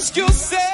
ask yourself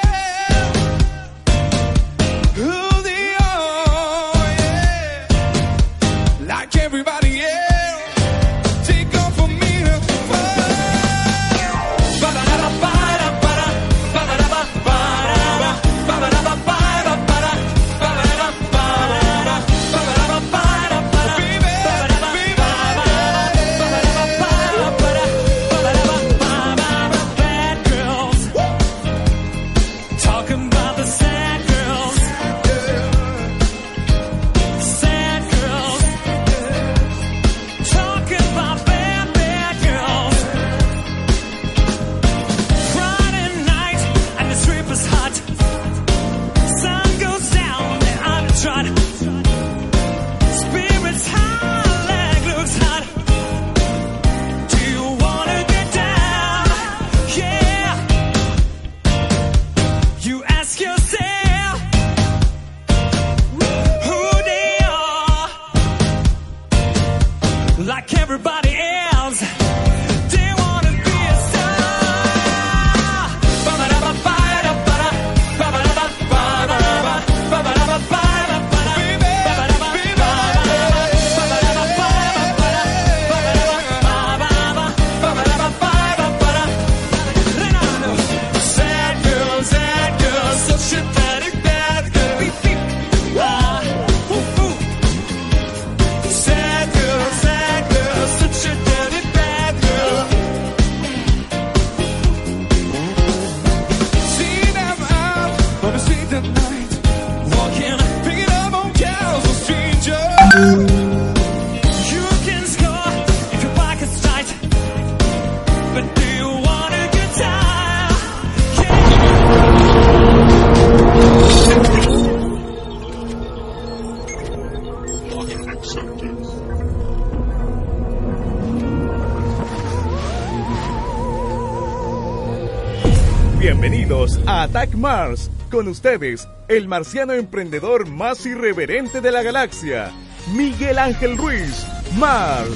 Mars. Con ustedes, el marciano emprendedor más irreverente de la galaxia, Miguel Ángel Ruiz, Mars.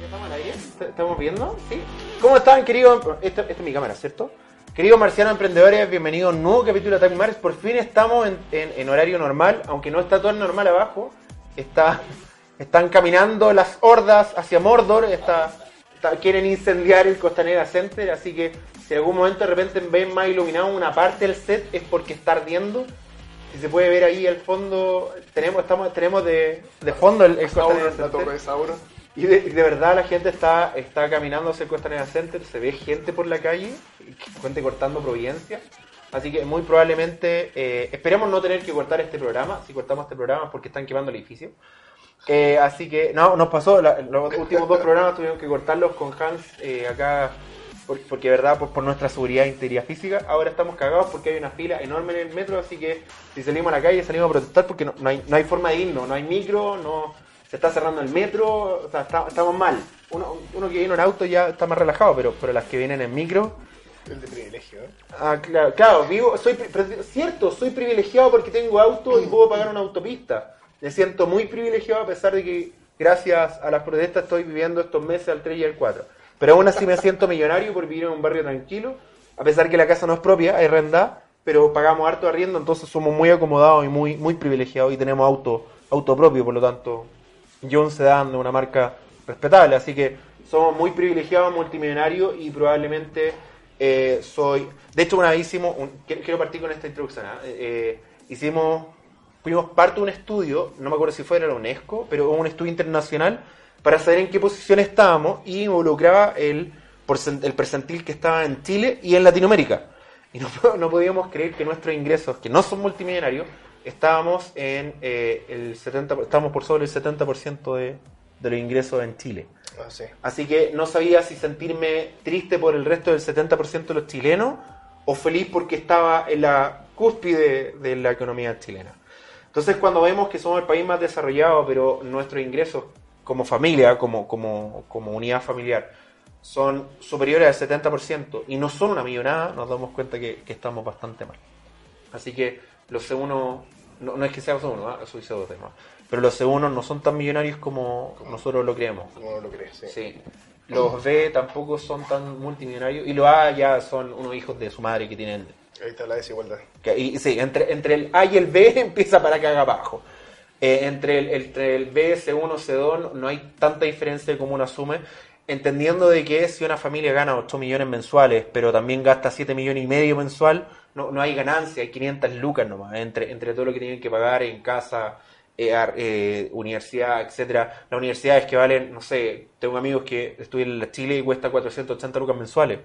¿Ya estamos al aire? ¿Est- ¿Estamos viendo? ¿Sí? ¿Cómo están, queridos? Esta, esta es mi cámara, ¿cierto? Queridos marcianos emprendedores, bienvenidos a un nuevo capítulo de Attack Mars. Por fin estamos en, en- en horario normal, aunque no está todo el normal abajo. Está, están caminando las hordas hacia Mordor. Está, está- quieren incendiar el Costanera Center, así que si en algún momento de repente ven más iluminado una parte del set es porque está ardiendo. Si se puede ver ahí al fondo, tenemos, estamos, tenemos de, de fondo el, el Costanera Center. Sauron. De, y de verdad la gente está, está caminando hacia el Costanera Center, se ve gente por la calle, gente cortando Providencia. Así que muy probablemente, eh, esperemos no tener que cortar este programa, si cortamos este programa porque están quemando el edificio. Eh, así que, no, nos pasó, los últimos dos programas tuvimos que cortarlos con Hans eh, acá, por- porque de verdad, por, por nuestra seguridad e integridad física, ahora estamos cagados porque hay una fila enorme en el metro, así que si salimos a la calle salimos a protestar porque no, no hay, no hay forma de irnos, no hay micro, no se está cerrando el metro, o sea, está- estamos mal. Uno, uno que viene en auto ya está más relajado, pero, pero las que vienen en micro... El de privilegio, ¿eh? Ah, claro, claro, vivo, soy, cierto, soy privilegiado porque tengo auto y puedo pagar una autopista. Me siento muy privilegiado a pesar de que gracias a las protestas estoy viviendo estos meses al 3 y al 4. Pero aún así me siento millonario por vivir en un barrio tranquilo, a pesar que la casa no es propia, hay renta, pero pagamos harto arriendo, entonces somos muy acomodados y muy, muy privilegiados y tenemos auto, auto propio, por lo tanto, John Sedan de una marca respetable. Así que somos muy privilegiados, multimillonarios y probablemente eh, soy. De hecho, una vez hicimos. quiero, partir con esta introducción. ¿ah? Eh, eh, hicimos. Fuimos parte de un estudio, no me acuerdo si fue de la UNESCO, pero un estudio internacional para saber en qué posición estábamos y involucraba el, el percentil que estaba en Chile y en Latinoamérica. Y no podíamos creer que nuestros ingresos, que no son multimillonarios, estábamos en eh, el 70, estábamos por sobre el 70% de, de los ingresos en Chile. Ah, sí. Así que no sabía si sentirme triste por el resto del 70% de los chilenos o feliz porque estaba en la cúspide de la economía chilena. Entonces cuando vemos que somos el país más desarrollado, pero nuestros ingresos como familia, como, como, como unidad familiar, son superiores al 70% y no son una millonada, nos damos cuenta que, que estamos bastante mal. Así que los C1, no, no es que sea C1, ¿ah? soy C2 de más, pero los C1 no son tan millonarios como nosotros lo creemos. Como lo crees, sí. Sí. Los B tampoco son tan multimillonarios y los A ya son unos hijos de su madre que tienen... Ahí está la desigualdad. que- y, sí, entre, entre el A y el B empieza para que haga abajo. Eh, entre, el, entre el B, C1, C2 no hay tanta diferencia como uno asume, entendiendo de que si una familia gana 8 millones mensuales, pero también gasta 7 millones y medio mensual, no, no hay ganancia, hay 500 lucas nomás, entre, entre todo lo que tienen que pagar en casa, eh, eh, universidad, etcétera. Las universidades que valen, no sé, tengo amigos que estudian en Chile y cuesta 480 lucas mensuales.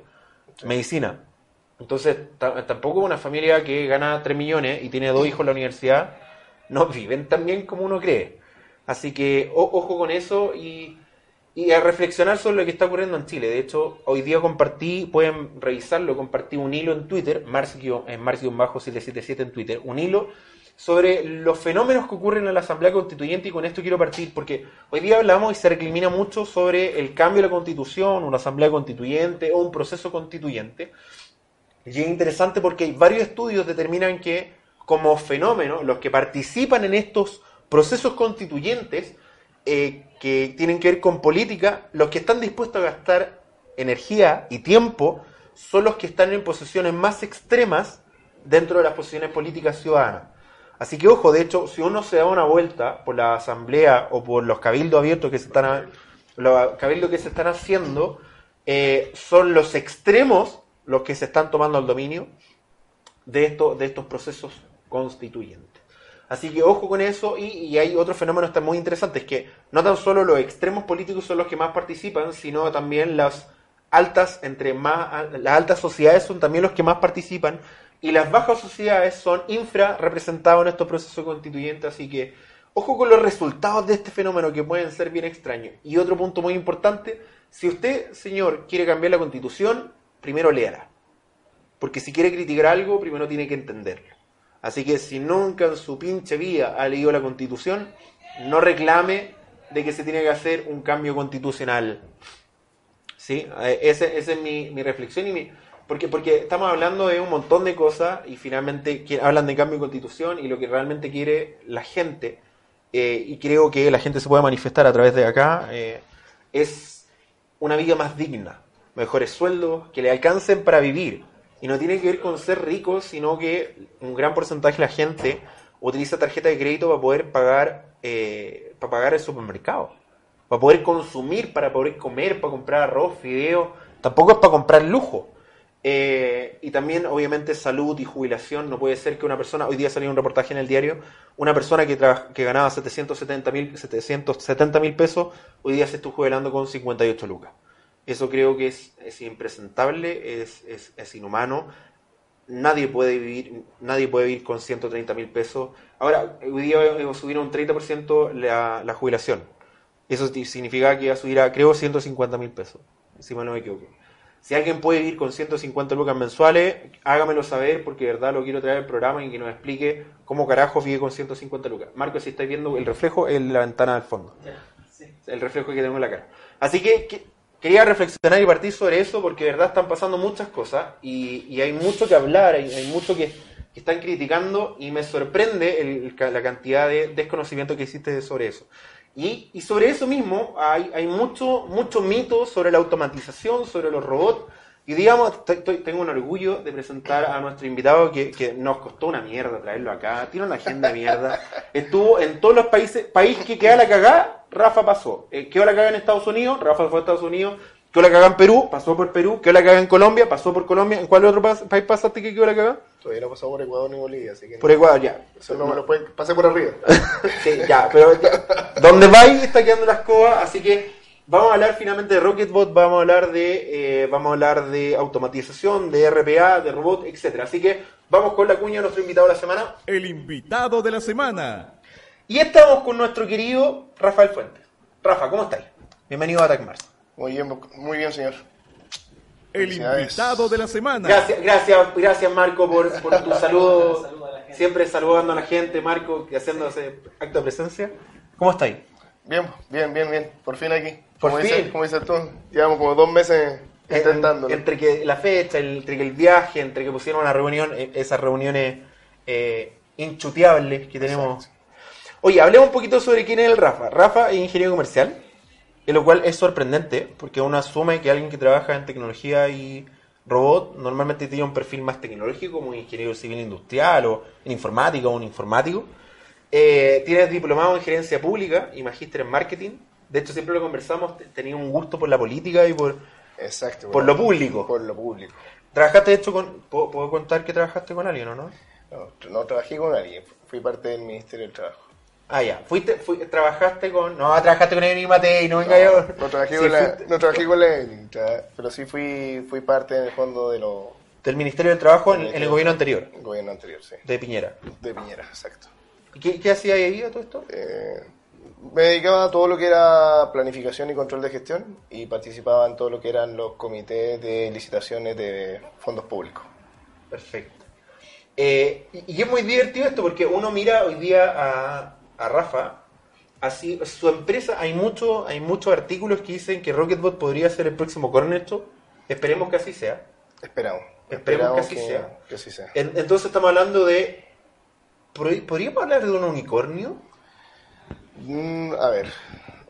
Medicina. Entonces, ta- tampoco una familia que gana 3 millones y tiene dos hijos en la universidad, no viven tan bien como uno cree. Así que o- ojo con eso y, y a reflexionar sobre lo que está ocurriendo en Chile. De hecho, hoy día compartí, pueden revisarlo, compartí un hilo en Twitter, Mars- en Mars-777 en Twitter, un hilo sobre los fenómenos que ocurren en la Asamblea Constituyente y con esto quiero partir porque hoy día hablamos y se recrimina mucho sobre el cambio de la Constitución, una Asamblea Constituyente o un proceso constituyente. Y es interesante porque varios estudios determinan que como fenómeno, los que participan en estos procesos constituyentes eh, que tienen que ver con política, los que están dispuestos a gastar energía y tiempo son los que están en posiciones más extremas dentro de las posiciones políticas ciudadanas. Así que ojo, de hecho, si uno se da una vuelta por la asamblea o por los cabildos abiertos que se están, los que se están haciendo, eh, son los extremos los que se están tomando el dominio de, de estos procesos constituyentes. Así que ojo con eso y, y hay otros fenómenos también muy interesantes que no tan solo los extremos políticos son los que más participan, sino también las altas entre más las altas sociedades son también los que más participan y las bajas sociedades son infra representados en estos procesos constituyentes, así que ojo con los resultados de este fenómeno que pueden ser bien extraños. Y otro punto muy importante, si usted, señor, quiere cambiar la constitución, primero léala. Porque si quiere criticar algo, primero tiene que entenderlo. Así que si nunca en su pinche vida ha leído la constitución, no reclame de que se tiene que hacer un cambio constitucional. ¿Sí? Eh, ese- Esa es mi, mi reflexión y mi... Porque, porque estamos hablando de un montón de cosas y finalmente hablan de cambio de constitución y lo que realmente quiere la gente, eh, y creo que la gente se puede manifestar a través de acá, eh, es una vida más digna, mejores sueldos, que le alcancen para vivir. Y no tiene que ver con ser ricos, sino que un gran porcentaje de la gente utiliza tarjeta de crédito para poder pagar, eh, para pagar el supermercado, para poder consumir, para poder comer, para comprar arroz, fideos. Tampoco es para comprar lujo. Eh, y también, obviamente, salud y jubilación. No puede ser que una persona, hoy día salió un reportaje en el diario, una persona que, que ganaba 770 mil 770 mil pesos, hoy día se está jubilando con 58 lucas. Eso creo que es, es impresentable, es, es, es inhumano. Nadie puede vivir, nadie puede vivir con 130 mil pesos. Ahora, hoy día hemos subido un 30% la, la jubilación. Eso significa que va a subir a, creo, 150 mil pesos, si mal no me equivoco. Si alguien puede vivir con 150 lucas mensuales, hágamelo saber porque de verdad lo quiero traer al programa y que nos explique cómo carajo vive con 150 lucas. Marco, si estáis viendo el reflejo en la ventana del fondo. El reflejo que tengo en la cara. Así que- quería reflexionar y partir sobre eso porque de verdad están pasando muchas cosas y, y hay mucho que hablar, hay, hay mucho que, están criticando y me sorprende la cantidad de desconocimiento que existe sobre eso. Y, y sobre eso mismo hay, hay mucho, mucho mito sobre la automatización, sobre los robots, Y digamos, estoy- estoy- tengo un orgullo de presentar a nuestro invitado que, que nos costó una mierda traerlo acá. Tiene una agenda de mierda. Estuvo en todos los países. País que queda la cagada, Rafa pasó. Eh, quedó la cagada en Estados Unidos, Rafa fue a Estados Unidos. Quedó la cagada en Perú, pasó por Perú. Quedó la cagada en Colombia, pasó por Colombia. ¿En cuál otro país pasaste que quedó la cagada? Todavía no pasó por Ecuador ni Bolivia, así que. Por Ecuador, ya. Eso no me lo pueden. Pasé por arriba. Sí, ya, pero ya, donde va ahí está quedando la escoba, así que vamos a hablar finalmente de Rocketbot, vamos a hablar de eh, vamos a hablar de automatización, de RPA, de robot, etcétera. Así que vamos con la cuña de nuestro invitado de la semana. El invitado de la semana. Y estamos con nuestro querido Rafael Fuentes. Rafa, ¿cómo estáis? Bienvenido a Attack Mars. Muy bien, muy bien, señor. El invitado de la semana. Gracias, gracias, gracias Marco por, por tu saludo. Siempre saludando a la gente, Marco, que haciéndose acto de presencia. ¿Cómo estáis? Bien, bien, bien, bien. Por fin aquí. Por como fin. Dices, como dices tú, llevamos como dos meses intentándolo. En- entre que la fecha, entre que el viaje, entre que pusieron una reunión, eh, esas reuniones eh, inchuteables que tenemos. Oye, hablemos un poquito sobre quién es el Rafa. Rafa es ingeniero comercial, en lo cual es sorprendente, porque uno asume que alguien que trabaja en tecnología y robot normalmente tiene un perfil más tecnológico, como un ingeniero civil industrial o en informática o un informático. Eh, tienes diplomado en gerencia pública y magíster en marketing. De hecho, siempre lo conversamos, te- tenía un gusto por la política y por, Exacto. por bueno, lo público. Por lo público. Trabajaste, de hecho, con. ¿puedo, puedo contar que trabajaste con alguien o no? No, no trabajé con nadie. Fui parte del Ministerio del Trabajo. Ah, ya. Fuiste, fui- trabajaste con. No, trabajaste con Evelyn Matei, no venga yo. No trabajé, Sí, con la, fuiste no trabajé con la Evelyn, pero sí fui, fui parte en el fondo de lo Del Ministerio del Trabajo en, en el gobierno anterior, del gobierno anterior, sí. de Piñera. De Piñera, exacto. ¿Y qué, qué hacía ahí a todo esto? Eh, me dedicaba a todo lo que era planificación y control de gestión y participaba en todo lo que eran los comités de licitaciones de fondos públicos. Perfecto. Eh, y, y es muy divertido esto porque uno mira hoy día a, a Rafa, así, su empresa, hay mucho, hay muchos artículos que dicen que Rocketbot podría ser el próximo Cornerstone. Esperemos que así sea. Esperamos. Esperemos que así sea. que así sea. En- entonces estamos hablando de. ¿Pod- ¿Podríamos hablar de un unicornio? Mm, a ver,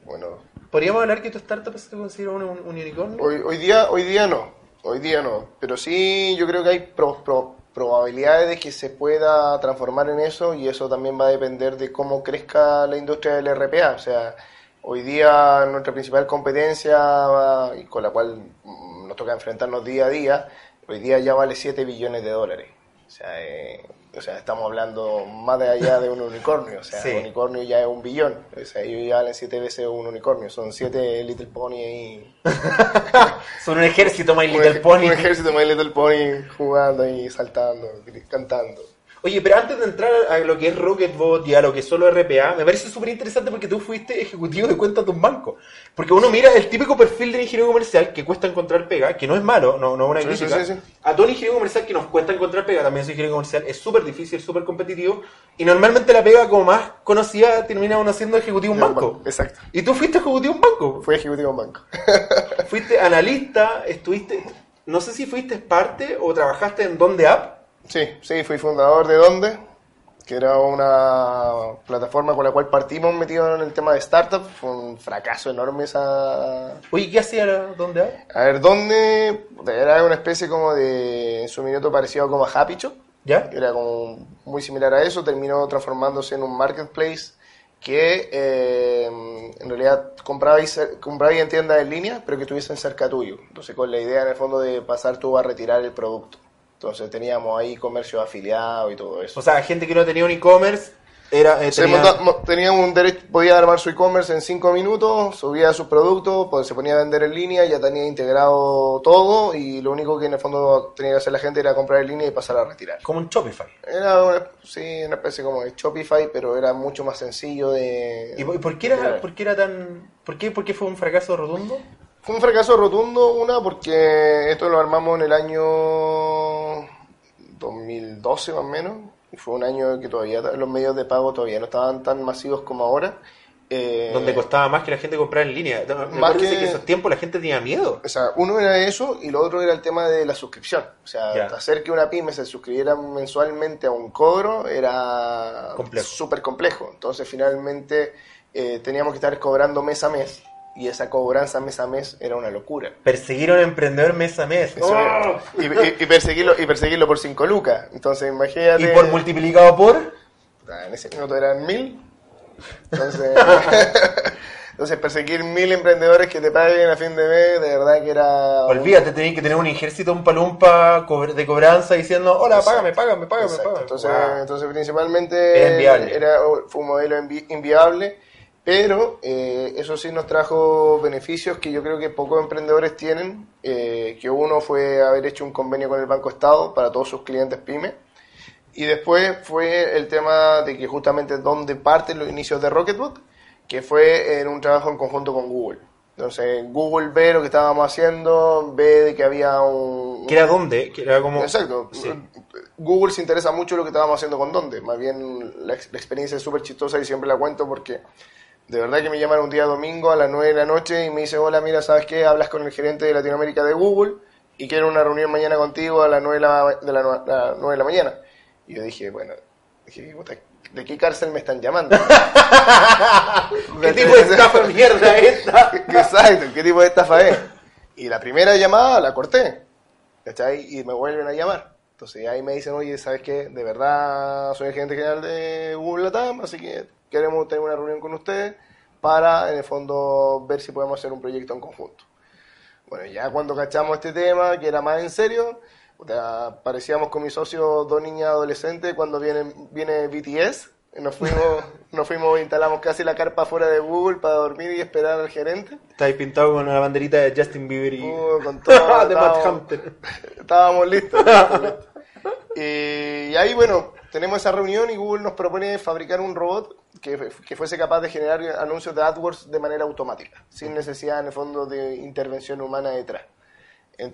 bueno, ¿Podríamos hablar que tu startup se considera un, un- un unicornio? hoy, hoy día hoy día no, hoy día no, pero sí yo creo que hay pro- pro- probabilidades de que se pueda transformar en eso y eso también va a depender de cómo crezca la industria del RPA, o sea, hoy día nuestra principal competencia y con la cual mm, nos toca enfrentarnos día a día, hoy día ya vale 7 billones de dólares. O sea, eh, o sea, estamos hablando más de allá de un unicornio. O sea, Sí. un unicornio ya es un billón. O sea, ellos ya valen siete veces un unicornio. Son siete Little Pony ahí. Son un ejército My Un Little ej- Pony. Un ejército My Little Pony jugando ahí, saltando, cantando. Oye, pero antes de entrar a lo que es Rocketbot y a lo que es solo RPA, me parece súper interesante porque tú fuiste ejecutivo de cuentas de un banco. Porque uno mira el típico perfil de ingeniero comercial que cuesta encontrar pega, que no es malo, no, no es una Sí, crítica. sí, sí. A todo el ingeniero comercial que nos cuesta encontrar pega, también soy ingeniero comercial, es súper difícil, súper competitivo. Y normalmente la pega como más conocida termina uno siendo ejecutivo de un banco. Exacto. Y tú fuiste ejecutivo de un banco. Fui ejecutivo en banco. Fuiste analista, estuviste, no sé si fuiste parte o trabajaste en Donde App. Sí, sí, fui fundador de Donde, que era una plataforma con la cual partimos metidos en el tema de startup. Fue un fracaso enorme esa, Oye, ¿qué hacía Donde? A ver, ¿dónde? Era una especie como de, en su minuto parecido como a Happy Shop. ¿Ya? Era como muy similar a eso. Terminó transformándose en un marketplace que eh, en realidad compraba y, cer- compraba y en tiendas en línea, pero que estuviesen cerca tuyo. Entonces, con la idea en el fondo de pasar tú a retirar el producto. Entonces, teníamos ahí comercio afiliado y todo eso. O sea, gente que no tenía un e-commerce era eh, tenía- monta- mo- tenía un derecho, podía armar su e-commerce en 5 minutos, subía sus productos, pues, se ponía a vender en línea, ya tenía integrado todo y lo único que en el fondo tenía que hacer la gente era comprar en línea y pasar a retirar. como un Shopify. Era una, sí, una especie como de Shopify, pero era mucho más sencillo de... ¿Y por, qué era, por qué era tan por qué, por qué fue un fracaso rotundo? Fue un fracaso rotundo, una, porque esto lo armamos en el año 2012 más o menos, y fue un año que todavía los medios de pago todavía no estaban tan masivos como ahora. Eh, Donde costaba más que la gente comprar en línea. Me Más que- que... esos tiempos la gente tenía miedo. O sea, uno era eso y lo otro era el tema de la suscripción. O sea, hacer que una pyme se suscribiera mensualmente a un cobro era súper complejo. Entonces, finalmente, eh, teníamos que estar cobrando mes a mes y esa cobranza mes a mes era una locura. Perseguir a un emprendedor mes a mes. Eso era. y, y- y perseguirlo, y perseguirlo por 5 lucas. Entonces, imagínate. Y por multiplicado por... Ah, En ese minuto eran mil. Entonces, entonces perseguir mil emprendedores que te paguen a fin de mes, de verdad que era. Olvídate, tenías que tener un ejército, un palumpa de cobranza diciendo, hola, Exacto. págame, págame, págame, págame. Entonces, Wow. entonces principalmente Era era- fue un modelo invi- inviable, pero eh, eso sí nos trajo beneficios que yo creo que pocos emprendedores tienen, eh, que uno fue haber hecho un convenio con el Banco Estado para todos sus clientes pyme, y después fue el tema de que justamente donde parten los inicios de Rocketbot, que fue en un trabajo en conjunto con Google. Entonces, Google ve lo que estábamos haciendo, ve de que había un... ¿Que era dónde? Que era como... Exacto. Sí. Google se interesa mucho lo que estábamos haciendo con Donde. Más bien la, la experiencia es súper chistosa y siempre la cuento porque de verdad que me llaman un día domingo a las 9 de la noche y me dice, hola, mira, ¿sabes qué? Hablas con el gerente de Latinoamérica de Google y quiero una reunión mañana contigo a las 9 de la, de la, nue- la 9 de la mañana. Y yo dije, bueno, dije, ¿de qué cárcel me están llamando? ¿Qué tipo de estafa mierda esta? Exacto, ¿qué tipo de estafa es? Y la primera llamada la corté, ¿cachai? Y me vuelven a llamar. Entonces ahí me dicen, oye, ¿sabes qué? De verdad soy el gerente general de Google Latam, así que queremos tener una reunión con ustedes para, en el fondo, ver si podemos hacer un proyecto en conjunto. Bueno, ya cuando cachamos este tema, que era más en serio, parecíamos con mi socio dos niñas adolescentes cuando viene, viene BTS. Nos fuimos, nos fuimos, instalamos casi la carpa fuera de Google para dormir y esperar al gerente. Está ahí pintado con una banderita de Justin Bieber y... Uh, con todo, de Matt Hampton. Estábamos listos. listos, listos. Y, y ahí, bueno, tenemos esa reunión y Google nos propone fabricar un robot que, que fuese capaz de generar anuncios de AdWords de manera automática, sin necesidad, en el fondo, de intervención humana detrás.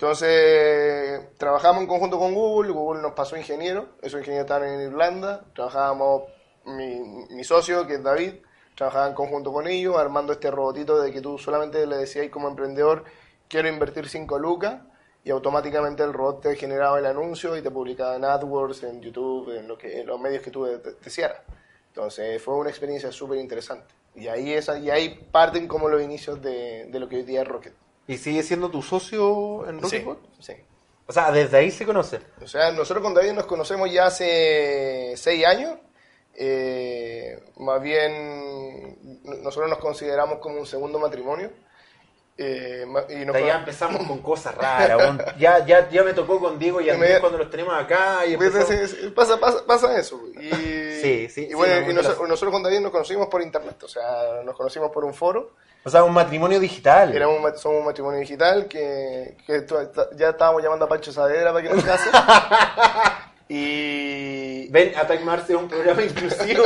Entonces, trabajamos en conjunto con Google, Google nos pasó ingeniero, esos ingenieros estaban en Irlanda, trabajábamos, mi, mi socio, que es David, trabajaba en conjunto con ellos, armando este robotito de que tú solamente le decías como emprendedor, quiero invertir 5 lucas, y automáticamente el robot te generaba el anuncio y te publicaba en AdWords, en YouTube, en, lo que, en los medios que tú de- de- desearas. Entonces fue una experiencia súper interesante. Y ahí, esa, y ahí parten como los inicios de, de lo que hoy día es Rocket. ¿Y sigue siendo tu socio en Rocketbot? sí. O sea, desde ahí se conoce. O sea, nosotros con David nos conocemos ya hace seis años. Eh, más bien, nosotros nos consideramos como un segundo matrimonio. Eh, y nos ya empezamos con cosas raras. Ya, ya, ya me tocó con Diego y Andrés Inmediat- cuando los tenemos acá. Y empezamos- pasa, pasa, pasa eso. Y, Sí, sí, y sí, bueno, no, y no noso- las- nosotros con David nos conocimos por internet. O sea, nos conocimos por un foro. O sea, un matrimonio digital. Éramos un, somos un matrimonio digital que, que ya estábamos llamando a Pancho Saavedra para que nos case. y, Ven, Attack Mars es un programa inclusivo.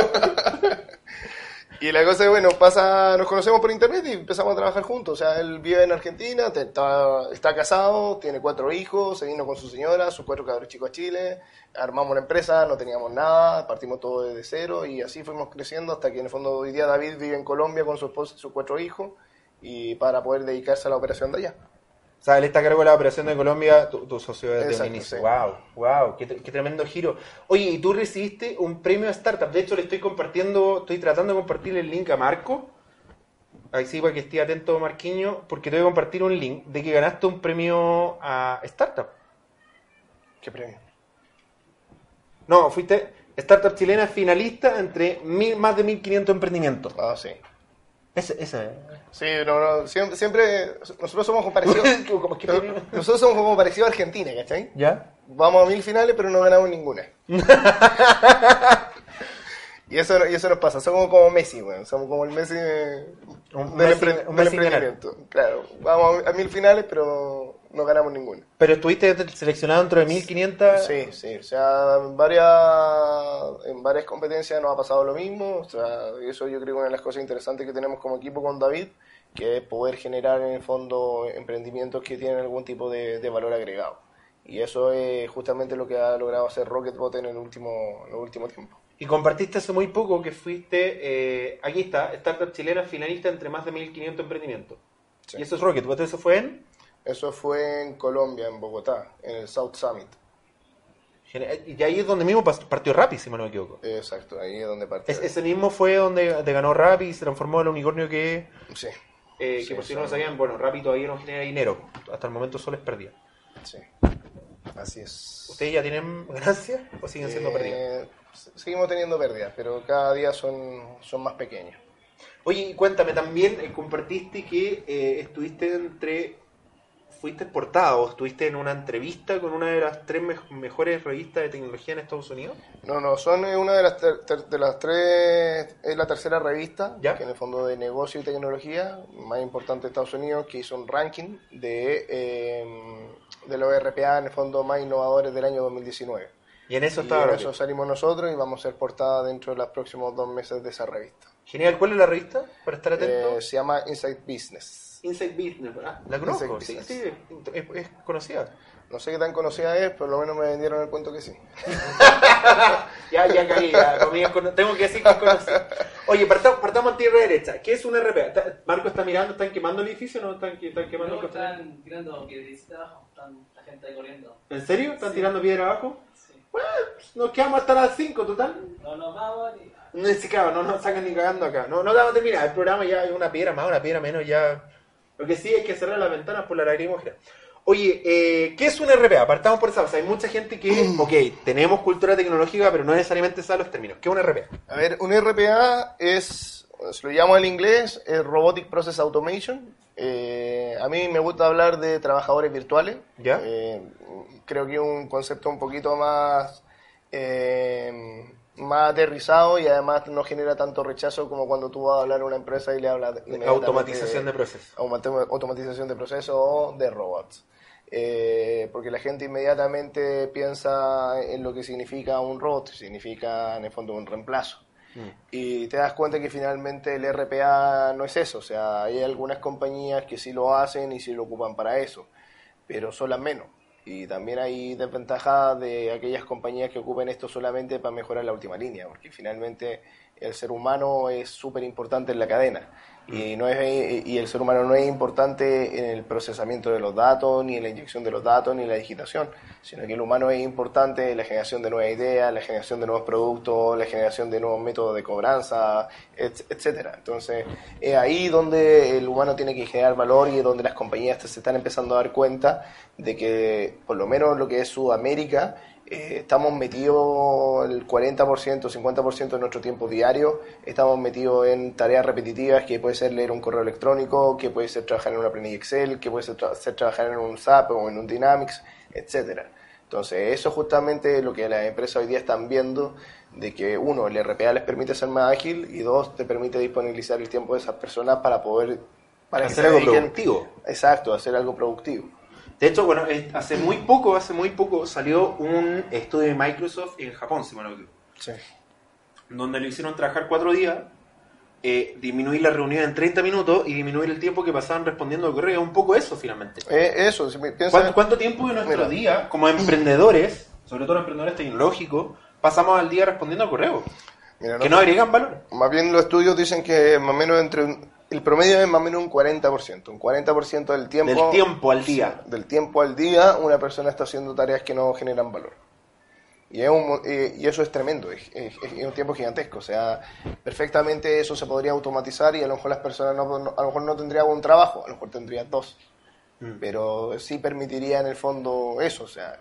Y la cosa es, bueno, pasa, nos conocemos por internet y empezamos a trabajar juntos. O sea, él vive en Argentina, está, está casado, tiene cuatro hijos, se vino con su señora, sus cuatro cabros chicos a Chile, armamos la empresa, no teníamos nada, partimos todo desde cero y así fuimos creciendo hasta que en el fondo hoy día David vive en Colombia con su esposa y sus cuatro hijos y para poder dedicarse a la operación de allá. O sea, él está a cargo de la operación de Colombia, tu, tu socio desde Exacto, inicio. sí. Wow, wow, qué tremendo giro. Oye, y tú recibiste un premio a startup. De hecho, le estoy compartiendo, estoy tratando de compartir el link a Marco. Ahí sí, para que esté atento, Marquiño, porque te voy a compartir un link de que ganaste un premio a startup. ¿Qué premio? No, fuiste startup chilena finalista entre mil, más de 1500 emprendimientos. Ah, sí. Ese, ese. Sí, no, no, siempre, siempre nosotros somos como parecidos, nosotros somos como parecidos a Argentina, ¿cachai? ¿Ya? Vamos a mil finales, pero no ganamos ninguna. y eso y eso nos pasa. Somos como Messi, weón. Somos como el Messi, de- Un del, Messi- un del Messi emprendimiento. Claro, vamos a, a mil finales, pero no ganamos ninguna. Pero estuviste seleccionado dentro de 1500. Sí, sí. O sea, en varias, en varias competencias nos ha pasado lo mismo. O sea, eso yo creo que es una de las cosas interesantes que tenemos como equipo con David, que es poder generar en el fondo emprendimientos que tienen algún tipo de, de valor agregado. Y eso es justamente lo que ha logrado hacer Rocketbot en el último, en el último tiempo. Y compartiste hace muy poco que fuiste, eh, aquí está, Startup Chilena finalista entre más de 1500 emprendimientos. Sí. Y eso es Rocket, ¿eso fue en? Eso fue en Colombia, en Bogotá, en el South Summit. Gene- Y ahí es donde mismo partió Rappi, si no me equivoco. Exacto, ahí es donde partió. Es- ese mismo fue donde te ganó Rappi y se transformó en el unicornio que. Sí. eh, Sí, que por si no lo sabían, bueno, Rappi todavía no genera dinero. Hasta el momento solo es pérdida. Sí. Así es. ¿Ustedes ya tienen ganancias o siguen siendo Eh, pérdidas? Seguimos teniendo pérdidas, pero cada día son, son más pequeños. Oye, y cuéntame también, eh, compartiste que eh, estuviste entre. Fuiste exportado, estuviste en una entrevista con una de las tres mej- mejores revistas de tecnología en Estados Unidos. No, no, son eh, una de las, de las tres, es la tercera revista, ¿Ya? que en el fondo de negocio y tecnología, más importante de Estados Unidos, que hizo un ranking de, eh, de los RPA, en el fondo, más innovadores del año 2019. Y en eso Y en eso salimos nosotros y vamos a ser portada dentro de los próximos dos meses de esa revista. Genial, ¿cuál es la revista? Para estar atento. Eh, se llama Inside Business. Inside Business, ¿verdad? La conozco, sí, sí, es, es conocida. No sé qué tan conocida es, pero lo menos me vendieron el cuento que sí. Ya, ya caí, ya, tengo que decir que es conocida. Oye, partamos, partamos a tierra derecha. ¿Qué es un RPA? ¿Está- Marco está mirando, ¿están quemando el edificio o no están, están quemando No, el están tirando piedrecitas abajo, están la gente ahí corriendo. ¿En serio? ¿Están Sí. tirando piedra abajo? Pues, nos quedamos hasta las 5 total. No nos vamos y... No, sí, claro, no nos sacan ni cagando acá. No, no vamos a terminar. El programa ya hay una piedra más, una piedra menos. ya Lo que sí es que cerrar las ventanas por la lagrimógena. Oye, eh, ¿qué es un RPA? Partamos por esa. O sea, hay mucha gente que, ok, tenemos cultura tecnológica, pero no necesariamente sabe los términos. ¿Qué es un RPA? A ver, un RPA es, se lo llamo en inglés, es Robotic Process Automation. Eh, a mí me gusta hablar de trabajadores virtuales. ¿Ya? Eh, creo que es un concepto un poquito más, eh, más aterrizado y además no genera tanto rechazo como cuando tú vas a hablar a una empresa y le hablas inmediatamente Automatización de procesos. automati- automatización de procesos o de robots. Eh, porque la gente inmediatamente piensa en lo que significa un robot, significa en el fondo un reemplazo. Y te das cuenta que finalmente el RPA no es eso, o sea, hay algunas compañías que sí lo hacen y sí lo ocupan para eso, pero son las menos. Y también hay desventajas de aquellas compañías que ocupen esto solamente para mejorar la última línea, porque finalmente el ser humano es súper importante en la cadena. Y, no es, y el ser humano no es importante en el procesamiento de los datos, ni en la inyección de los datos, ni en la digitación, sino que el humano es importante en la generación de nuevas ideas, la generación de nuevos productos, la generación de nuevos métodos de cobranza, et- etcétera. Entonces, es ahí donde el humano tiene que generar valor y es donde las compañías se están empezando a dar cuenta de que, por lo menos lo que es Sudamérica, eh, estamos metidos el 40%, 50% de nuestro tiempo diario, estamos metidos en tareas repetitivas que puede ser leer un correo electrónico, que puede ser trabajar en una planilla Excel, que puede ser, tra- ser trabajar en un SAP o en un Dynamics, etcétera. Entonces, eso justamente es lo que las empresas hoy día están viendo, de que uno, el RPA les permite ser más ágil y dos, te permite disponibilizar el tiempo de esas personas para poder... Para Hacer algo productivo. Exacto, hacer algo productivo. De hecho, bueno, hace muy poco, hace muy poco salió un estudio de Microsoft en Japón, si me no equivoco, Sí. donde lo hicieron trabajar cuatro días, eh, disminuir la reunión en 30 minutos y disminuir el tiempo que pasaban respondiendo al correo. Un poco eso, finalmente. Eh, eso, si me piensas- ¿Cuánto, cuánto tiempo de nuestro Mira. día, como emprendedores, sobre todo emprendedores tecnológicos, pasamos al día respondiendo al correo? Mira, Que no agregan valor. Más bien los estudios dicen que más o menos entre un- el promedio es más o menos un 40%. Un 40% del tiempo, Del tiempo al día. del tiempo al día una persona está haciendo tareas que no generan valor. Y, es un eh, y eso es tremendo, es, es- es un tiempo gigantesco. O sea, perfectamente eso se podría automatizar y a lo mejor las personas no, no- a lo mejor no tendrían un trabajo, a lo mejor tendrían dos. Mm. Pero sí permitiría en el fondo eso, o sea,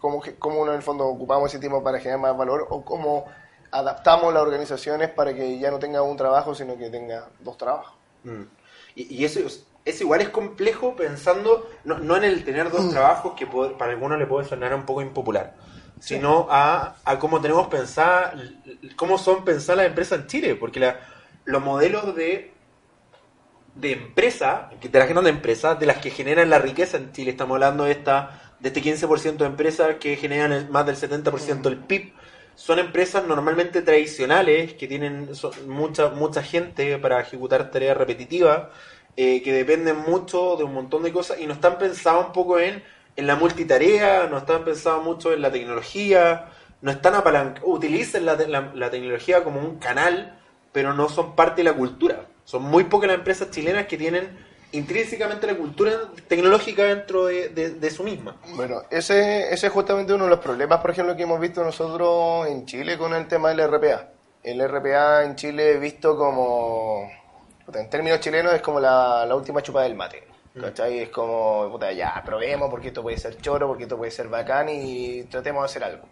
cómo, cómo en el fondo ocupamos ese tiempo para generar más valor o cómo adaptamos las organizaciones para que ya no tenga un trabajo, sino que tenga dos trabajos. Mm. Y, y eso, es- igual es complejo pensando no, no en el tener dos trabajos que puede- para algunos le puede sonar un poco impopular, sino a, a cómo tenemos pensar, cómo son pensadas las empresas en Chile, porque la- los modelos de de empresa, de las grandes empresas, de las que generan la riqueza en Chile, estamos hablando de esta de este 15% de empresas que generan el- más del 70% del PIB, son empresas normalmente tradicionales que tienen mucha mucha gente para ejecutar tareas repetitivas eh, que dependen mucho de un montón de cosas y no están pensadas un poco en, en la multitarea, no están pensadas mucho en la tecnología, no están apalancadas, utilizan la, la- la tecnología como un canal, pero no son parte de la cultura. Son muy pocas las empresas chilenas que tienen intrínsecamente la cultura tecnológica dentro de, de- de su misma. Bueno, ese, ese es justamente uno de los problemas, por ejemplo, que hemos visto nosotros en Chile con el tema del RPA. El RPA en Chile es visto como, en términos chilenos es como la, la última chupa del mate. ¿Cachai? Es como, puta, ya, probemos porque esto puede ser choro, porque esto puede ser bacán y tratemos de hacer algo.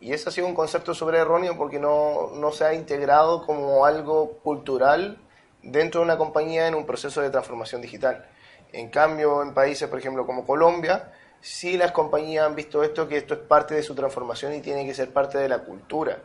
Y ese ha sido un concepto súper erróneo porque no, no se ha integrado como algo cultural dentro de una compañía en un proceso de transformación digital. En cambio, en países, por ejemplo, como Colombia, sí las compañías han visto esto, que esto es parte de su transformación y tiene que ser parte de la cultura.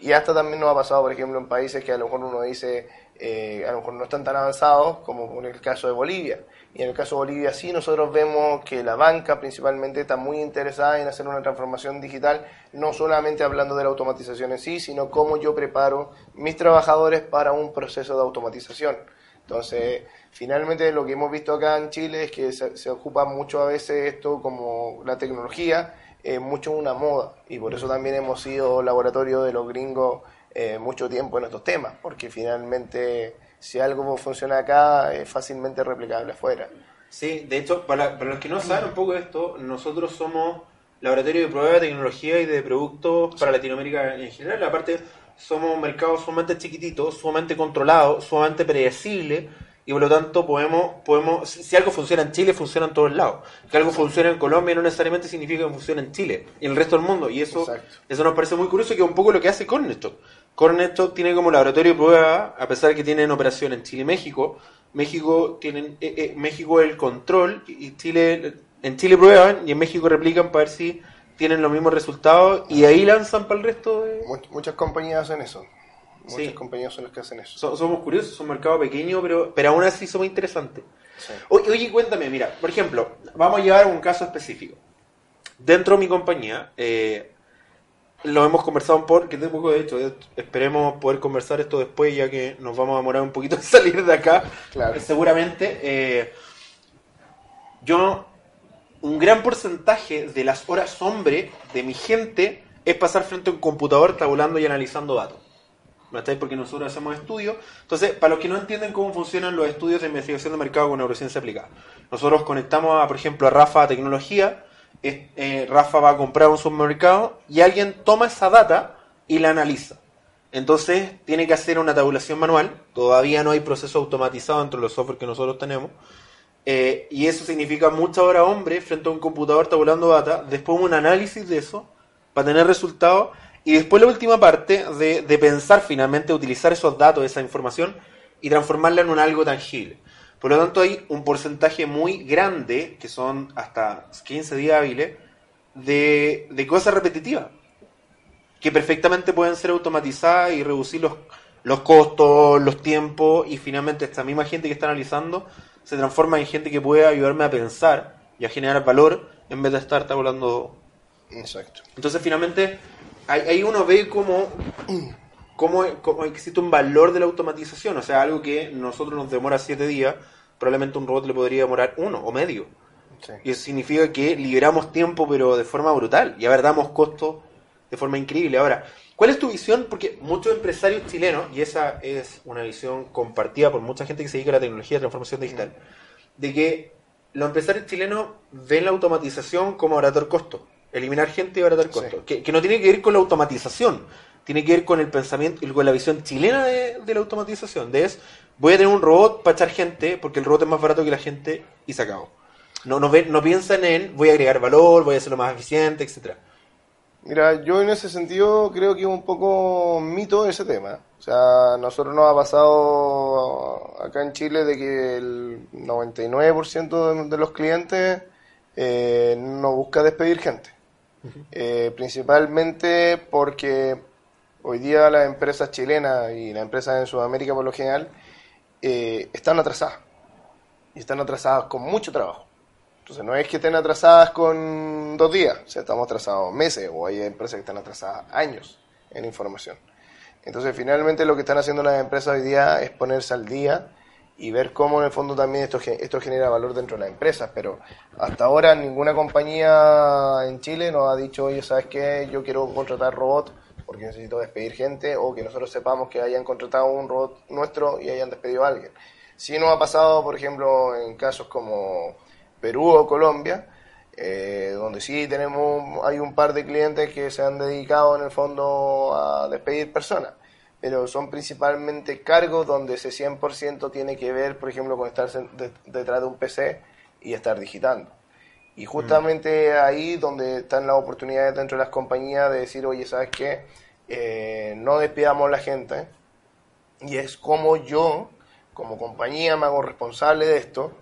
Y hasta también nos ha pasado, por ejemplo, en países que a lo mejor uno dice, eh, a lo mejor no están tan avanzados, como en el caso de Bolivia. Y en el caso de Bolivia sí, nosotros vemos que la banca principalmente está muy interesada en hacer una transformación digital, no solamente hablando de la automatización en sí, sino cómo yo preparo mis trabajadores para un proceso de automatización. Entonces, finalmente lo que hemos visto acá en Chile es que se, ocupa mucho a veces esto como la tecnología, eh, mucho una moda. Y por eso también hemos sido laboratorio de los gringos eh, mucho tiempo en estos temas, porque finalmente si algo funciona acá es fácilmente replicable afuera. Sí, de hecho, para, para los que no saben un poco de esto, nosotros somos laboratorio de prueba de tecnología y de productos para Latinoamérica en general. Aparte, somos un mercado sumamente chiquitito, sumamente controlado, sumamente predecible y por lo tanto podemos, podemos si algo funciona en Chile, funciona en todos lados. Que algo funciona en Colombia no necesariamente significa que funcione en Chile y en el resto del mundo. Y eso, Exacto. eso nos parece muy curioso que es un poco lo que hace Cornerstock. Cornerstock tiene como laboratorio de prueba, a pesar de que tienen operación en Chile y México, México tienen eh, eh, México el control y Chile en Chile prueban y en México replican para ver si tienen los mismos resultados y ahí lanzan para el resto de... Much- muchas compañías hacen eso. Muchas Sí. compañías son las que hacen eso. So- somos curiosos, es un mercado pequeño, pero, pero aún así somos interesantes. Sí. Oye, oye, cuéntame, mira, por ejemplo, vamos a llevar un caso específico. Dentro de mi compañía, eh, lo hemos conversado un poco, que de poco de hecho, esperemos poder conversar esto después, ya que nos vamos a demorar un poquito en salir de acá. Claro. Seguramente, eh, yo, un gran porcentaje de las horas hombre de mi gente es pasar frente a un computador tabulando y analizando datos. ¿Me estáis? Porque nosotros hacemos estudios. Entonces, para los que no entienden cómo funcionan los estudios de investigación de mercado con neurociencia aplicada, nosotros conectamos, a, por ejemplo, a Rafa a tecnología. Eh, Rafa va a comprar un supermercado y alguien toma esa data y la analiza. Entonces, tiene que hacer una tabulación manual. Todavía no hay proceso automatizado entre los software que nosotros tenemos. Eh, y eso significa mucha hora hombre frente a un computador tabulando data, después un análisis de eso para tener resultados y después la última parte de, de pensar finalmente, utilizar esos datos, esa información y transformarla en un algo tangible. Por lo tanto hay un porcentaje muy grande, que son hasta 15 días hábiles, de, de cosas repetitivas que perfectamente pueden ser automatizadas y reducir los, los costos, los tiempos y finalmente esta misma gente que está analizando se transforma en gente que puede ayudarme a pensar y a generar valor en vez de estar tabulando. Exacto. Entonces finalmente ahí, ahí uno ve cómo, cómo, cómo existe un valor de la automatización, o sea, algo que nosotros nos demora siete días, probablemente un robot le podría demorar uno o medio. Sí. Y eso significa que liberamos tiempo, pero de forma brutal. Y a ver, damos costos de forma increíble. Ahora, ¿cuál es tu visión? Porque muchos empresarios chilenos, y esa es una visión compartida por mucha gente que se dedica a la tecnología de transformación digital, de que los empresarios chilenos ven la automatización como abaratar costos. Eliminar gente y abaratar Sí. costos. Que, que no tiene que ver con la automatización, tiene que ver con el pensamiento y con la visión chilena de, de la automatización. De es, voy a tener un robot para echar gente porque el robot es más barato que la gente y se acabó. No, no, no piensan en voy a agregar valor, voy a hacerlo más eficiente, etcétera. Mira, yo en ese sentido creo que es un poco mito ese tema. O sea, nosotros nos ha pasado acá en Chile de que el 99% de, de los clientes eh, no busca despedir gente. Eh, principalmente porque hoy día las empresas chilenas y las empresas en Sudamérica por lo general eh, están atrasadas. Y están atrasadas con mucho trabajo. Entonces no es que estén atrasadas con dos días, o sea, estamos atrasados meses o hay empresas que están atrasadas años en información. Entonces finalmente lo que están haciendo las empresas hoy día es ponerse al día y ver cómo en el fondo también esto, esto genera valor dentro de las empresas, pero hasta ahora ninguna compañía en Chile nos ha dicho, oye, ¿sabes qué? Yo quiero contratar robot porque necesito despedir gente o que nosotros sepamos que hayan contratado un robot nuestro y hayan despedido a alguien. Sí nos ha pasado, por ejemplo, en casos como Perú o Colombia, eh, donde sí tenemos, hay un par de clientes que se han dedicado en el fondo a despedir personas. pero son principalmente cargos donde ese 100% tiene que ver, por ejemplo, con estar detrás de un PC y estar digitando. Y justamente ahí donde están las oportunidades dentro de las compañías de decir, oye, ¿sabes qué? Eh, no despidamos la gente. Y es como yo, como compañía, me hago responsable de esto.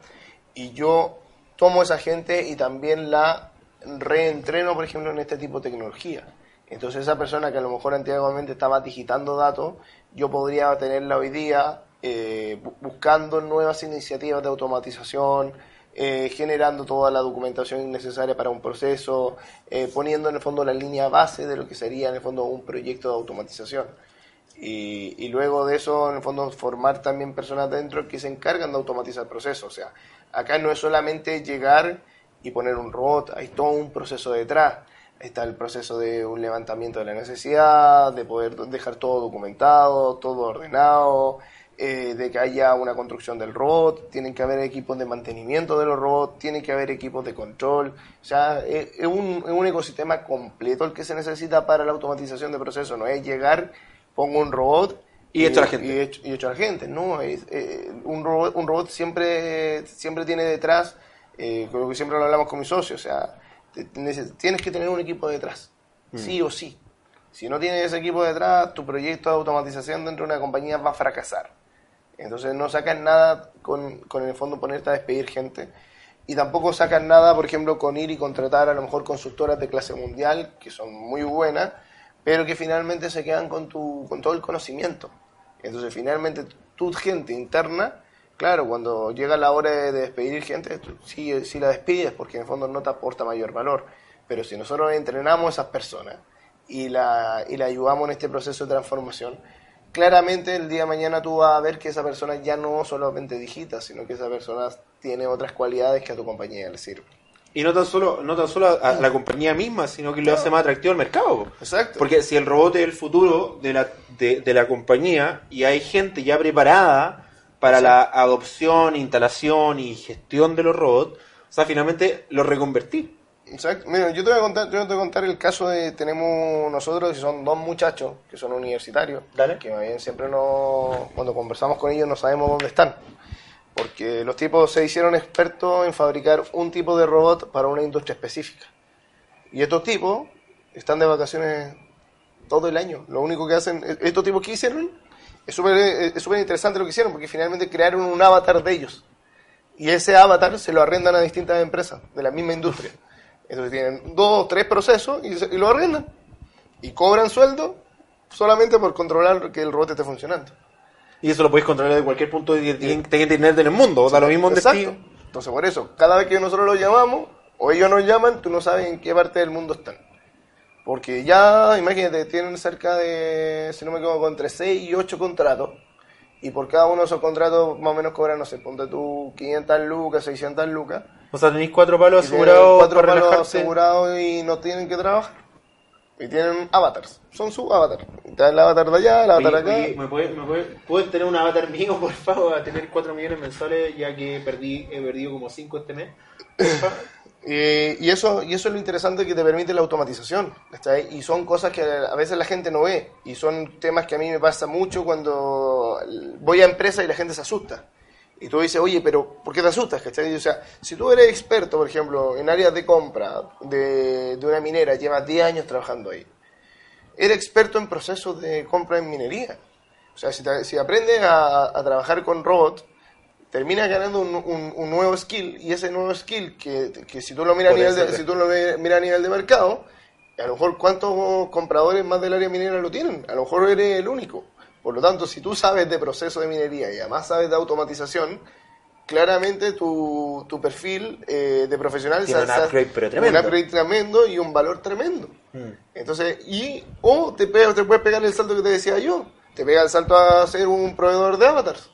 Y yo tomo esa gente y también la reentreno, por ejemplo, en este tipo de tecnología. Entonces esa persona que a lo mejor antiguamente estaba digitando datos, yo podría tenerla hoy día eh, bu- buscando nuevas iniciativas de automatización, eh, generando toda la documentación necesaria para un proceso, eh, poniendo en el fondo la línea base de lo que sería en el fondo un proyecto de automatización. Y, y luego de eso, en el fondo, formar también personas dentro que se encargan de automatizar procesos. O sea, acá no es solamente llegar y poner un robot, hay todo un proceso detrás. Está el proceso de un levantamiento de la necesidad, de poder dejar todo documentado, todo ordenado, eh, de que haya una construcción del robot, tienen que haber equipos de mantenimiento de los robots, tienen que haber equipos de control. O sea, es, es un, es un ecosistema completo el que se necesita para la automatización de procesos. No es llegar, pongo un robot Y echo a la gente. Y y a la gente. No, es, eh, un, robot, un robot siempre, siempre tiene detrás, eh, que siempre lo hablamos con mis socios, o sea, tienes que tener un equipo detrás, sí o sí. Si no tienes ese equipo detrás, tu proyecto de automatización dentro de una compañía va a fracasar. Entonces no sacas nada con, con el fondo ponerte a despedir gente. Y tampoco sacas nada, por ejemplo, con ir y contratar a lo mejor consultoras de clase mundial, que son muy buenas, pero que finalmente se quedan con, tu, con todo el conocimiento. Entonces finalmente tu gente interna, claro, cuando llega la hora de despedir gente, tú sí, sí la despides porque en el fondo no te aporta mayor valor. Pero si nosotros entrenamos a esas personas y la, y la ayudamos en este proceso de transformación, claramente el día de mañana tú vas a ver que esa persona ya no solamente digita, sino que esa persona tiene otras cualidades que a tu compañía le sirven. Y no tan solo, no tan solo a, la compañía misma, sino que lo hace más atractivo al mercado. Exacto. Porque si el robot es el futuro de la, de, de la compañía y hay gente ya preparada para la adopción, instalación y gestión de los robots, o sea, finalmente lo reconvertí. Exacto. Mira, yo te voy a contar, yo te voy a contar el caso de tenemos nosotros, que son dos muchachos que son universitarios, Dale. que más bien siempre no, cuando conversamos con ellos no sabemos dónde están, porque los tipos se hicieron expertos en fabricar un tipo de robot para una industria específica. Y estos tipos están de vacaciones todo el año. Lo único que hacen, estos tipos que hicieron, es súper es súper interesante lo que hicieron, porque finalmente crearon un avatar de ellos. Y ese avatar se lo arrendan a distintas empresas de la misma industria. Entonces tienen dos o tres procesos y, y lo arrendan. Y cobran sueldo solamente por controlar que el robot esté funcionando. Y eso lo podéis controlar de cualquier punto de, internet en el mundo. O da lo mismo en destino. Entonces por eso, cada vez que nosotros los llamamos o ellos nos llaman, tú no sabes en qué parte del mundo están. Porque ya, imagínate, tienen cerca de, si no me equivoco, entre 6 y 8 contratos. Y por cada uno de esos contratos más o menos cobran, no sé, ponte tú 500 lucas, 600 lucas. O sea, tenéis cuatro palos asegurados cuatro para palos asegurados y no tienen que trabajar. Y tienen avatars, son su avatar. Dan el avatar de allá, el avatar de acá. ¿me puede, me puede- ¿Pueden tener un avatar mío, por favor, a tener 4 millones mensuales, ya que perdí, he perdido como 5 este mes? Porfa. Y, y eso, y eso es lo interesante que te permite la automatización. Y son cosas que a veces la gente no ve. Y son temas que a mí me pasa mucho cuando voy a empresas y la gente se asusta. Y tú dices, oye, pero ¿por qué te asustas? ¿cachai? O sea, si tú eres experto, por ejemplo, en áreas de compra de, de una minera, llevas 10 años trabajando ahí. Eres experto en procesos de compra en minería. O sea, si, te- si aprendes a, a trabajar con robots, terminas ganando un, un- un nuevo skill y ese nuevo skill que, que si tú lo miras a nivel de, si tú lo miras a nivel de mercado a lo mejor cuántos compradores más del área minera lo tienen a lo mejor eres el único por lo tanto si tú sabes de proceso de minería y además sabes de automatización claramente tu, tu perfil eh, de profesional Tiene un upgrade, pero tremendo. un upgrade tremendo y un valor tremendo Mm. entonces, y, o te, pega- te puedes pegar el salto que te decía yo, te pega el salto a ser un proveedor de avatars.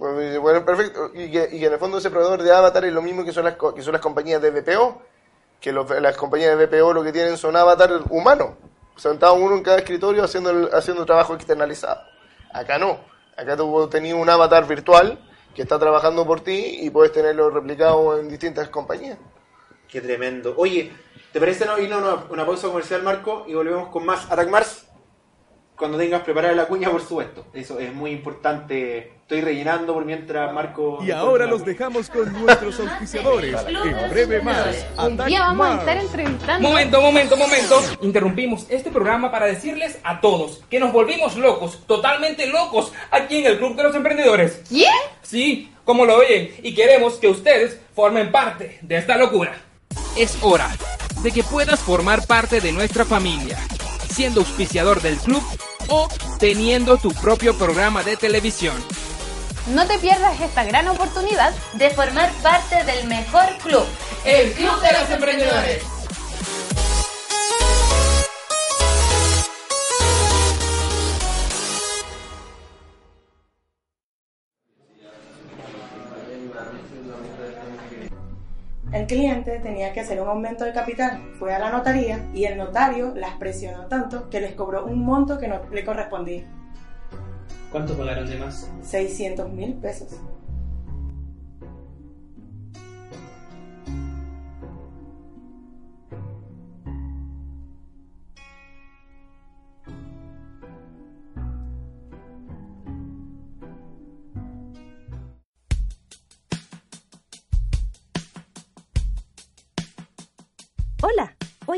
Bueno, bueno, perfecto. Y que, y en el fondo ese proveedor de avatar es lo mismo que son las, que son las compañías de BPO, que las compañías de BPO lo que tienen son avatar humanos, sentado uno en cada escritorio haciendo haciendo trabajo externalizado. Acá no, acá tú tenías un avatar virtual que está trabajando por ti y puedes tenerlo replicado en distintas compañías. Qué tremendo. Oye, ¿te parece no ir a una, una pausa comercial, Marco? Y volvemos con más Attack Mars. Cuando tengas preparada la cuña, por supuesto. Eso es muy importante. Estoy rellenando por mientras Marco. Y ahora los dejamos con nuestros auspiciadores. En breve más. Día vamos a estar entrevistando. Momento, momento, momento. Interrumpimos este programa para decirles a todos que nos volvimos locos, totalmente locos, aquí en el Club de los Emprendedores. ¿Qué? Sí, como lo oyen, y queremos que ustedes formen parte de esta locura. Es hora de que puedas formar parte de nuestra familia, siendo auspiciador del club teniendo tu propio programa de televisión. No te pierdas esta gran oportunidad de formar parte del mejor club. El Club de los Emprendedores. Cliente tenía que hacer un aumento de capital, fue a la notaría y el notario las presionó tanto que les cobró un monto que no le correspondía, ¿Cuánto pagaron de más? 600 mil pesos.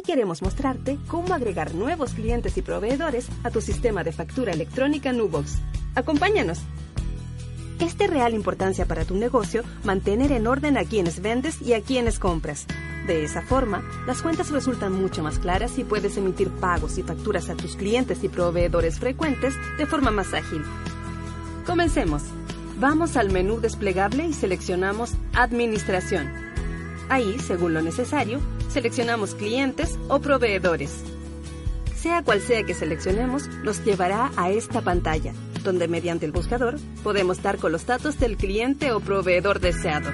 Queremos mostrarte cómo agregar nuevos clientes y proveedores a tu sistema de factura electrónica Nubox. Acompáñanos. Es de real importancia para tu negocio mantener en orden a quienes vendes y a quienes compras. De esa forma, las cuentas resultan mucho más claras y puedes emitir pagos y facturas a tus clientes y proveedores frecuentes de forma más ágil. Comencemos. Vamos al menú desplegable y seleccionamos Administración. Ahí, según lo necesario, seleccionamos clientes o proveedores. Sea cual sea que seleccionemos, nos llevará a esta pantalla, donde mediante el buscador podemos dar con los datos del cliente o proveedor deseado.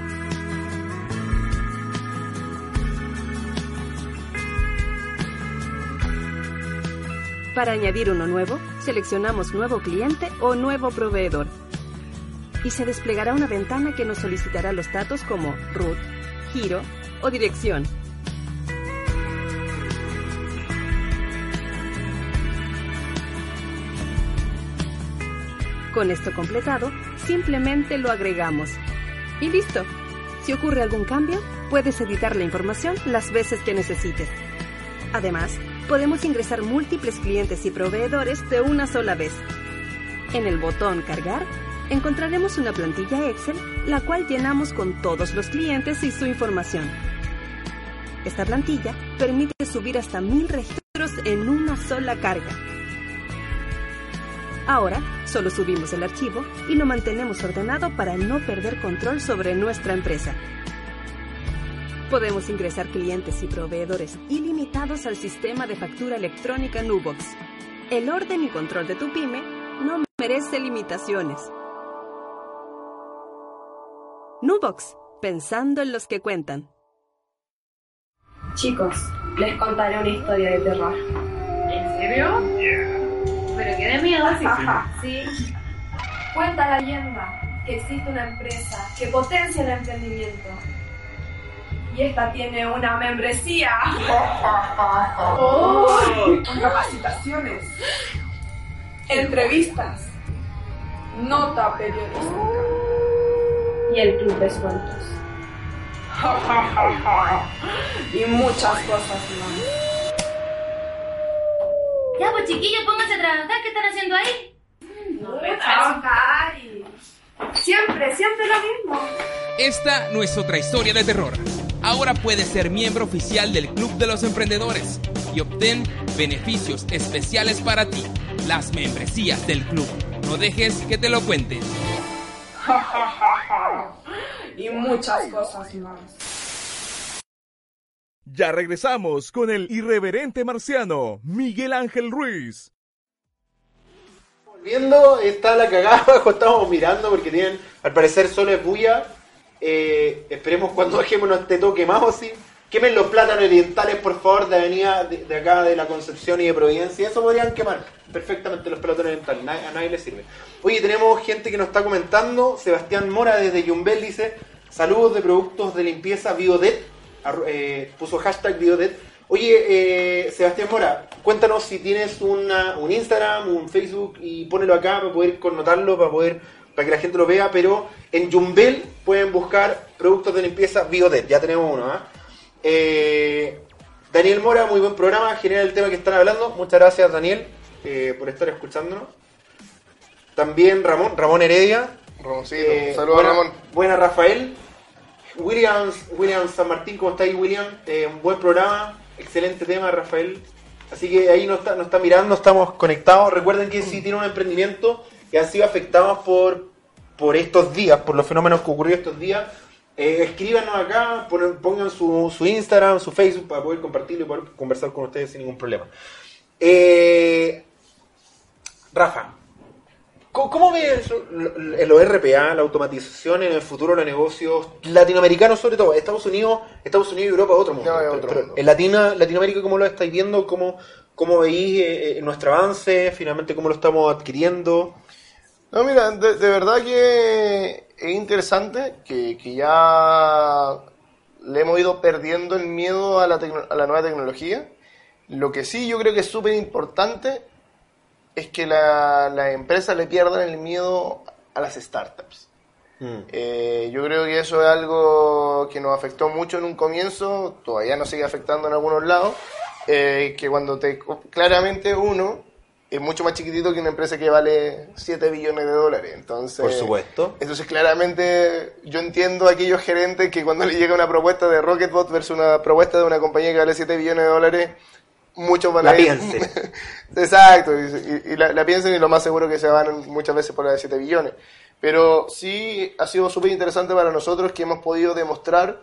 Para añadir uno nuevo, seleccionamos Nuevo cliente o Nuevo proveedor. Y se desplegará una ventana que nos solicitará los datos como root, giro o dirección. Con esto completado, simplemente lo agregamos. Y listo. Si ocurre algún cambio, puedes editar la información las veces que necesites. Además, podemos ingresar múltiples clientes y proveedores de una sola vez. En el botón Cargar, encontraremos una plantilla Excel, la cual llenamos con todos los clientes y su información. Esta plantilla permite subir hasta mil registros en una sola carga. Ahora, solo subimos el archivo y lo mantenemos ordenado para no perder control sobre nuestra empresa. Podemos ingresar clientes y proveedores ilimitados al sistema de factura electrónica Nubox. El orden y control de tu pyme no merece limitaciones. Nubox, pensando en los que cuentan. Chicos, les contaré una historia de terror. ¿En serio? Pero qué de miedo. Sí. Cuenta la leyenda que existe una empresa que potencia el emprendimiento. Y esta tiene una membresía. ¡Oh! Con capacitaciones, entrevistas, nota periodística. Y el club de sueltos. y muchas cosas más. Ya, pues chiquillos, pónganse a trabajar. ¿Qué están haciendo ahí? No trabajar y... Siempre, siempre lo mismo. Esta no es otra historia de terror. Ahora puedes ser miembro oficial del Club de los Emprendedores y obtén beneficios especiales para ti. Las membresías del club. No dejes que te lo cuenten. y muchas cosas más. Ya regresamos con el irreverente marciano, Miguel Ángel Ruiz. Viendo, está la cagada abajo, estamos mirando porque tienen, al parecer, solo es bulla. Eh, esperemos cuando bajemos no esté todo quemado, sí. Quemen los plátanos orientales, por favor, de avenida de, acá de la Concepción y de Providencia. Eso podrían quemar perfectamente los plátanos orientales, a nadie le sirve. Oye, tenemos gente que nos está comentando. Sebastián Mora desde Yumbel dice: Saludos de productos de limpieza Biodet. Eh, puso hashtag Biodet. Oye, eh, Sebastián Mora, cuéntanos si tienes una, un Instagram, un Facebook y ponelo acá para poder connotarlo, para poder para que la gente lo vea, pero en Jumbel pueden buscar productos de limpieza Biodet, ya tenemos uno. ¿ah? Eh, Daniel Mora, muy buen programa, genial el tema que están hablando. Muchas gracias, Daniel, eh, por estar escuchándonos. También Ramón, Ramón Heredia. Ramoncito, saludos buena, Ramón. Buena Rafael. Williams, Williams San Martín, ¿cómo estáis William? Eh, un buen programa, excelente tema Rafael. Así que ahí nos está, está mirando, estamos conectados. Recuerden que si tienen un emprendimiento que han sido afectados por, por estos días, por los fenómenos que ocurrieron estos días, eh, escríbanos acá, ponen- pongan su, su Instagram, su Facebook para poder compartirlo y poder conversar con ustedes sin ningún problema. Eh, Rafa, ¿Cómo, cómo ves el ORPA, la automatización en el futuro de los negocios latinoamericanos sobre todo? Estados Unidos, Estados Unidos y Europa otro mundo. No, otro pero mundo. en Latina, Latinoamérica, ¿cómo lo estáis viendo? ¿Cómo, cómo veis eh, eh, nuestro avance? Finalmente, ¿cómo lo estamos adquiriendo? No, mira, de, de verdad que es interesante que, que ya le hemos ido perdiendo el miedo a la, a la nueva tecnología. Lo que sí yo creo que es súper importante es que la- las empresas le pierdan el miedo a las startups. Eh, yo creo que eso es algo que nos afectó mucho en un comienzo, todavía nos sigue afectando en algunos lados, eh, que cuando te... Claramente uno es mucho más chiquitito que una empresa que vale 7 billones de dólares. Entonces, Por supuesto. Entonces, claramente, yo entiendo a aquellos gerentes que cuando le llega una propuesta de Rocketbot versus una propuesta de una compañía que vale 7 billones de dólares, muchos van La a ir. piensen. Exacto, y, la, la piensen y lo más seguro que se van muchas veces por la de 7 billones. Pero sí ha sido súper interesante para nosotros que hemos podido demostrar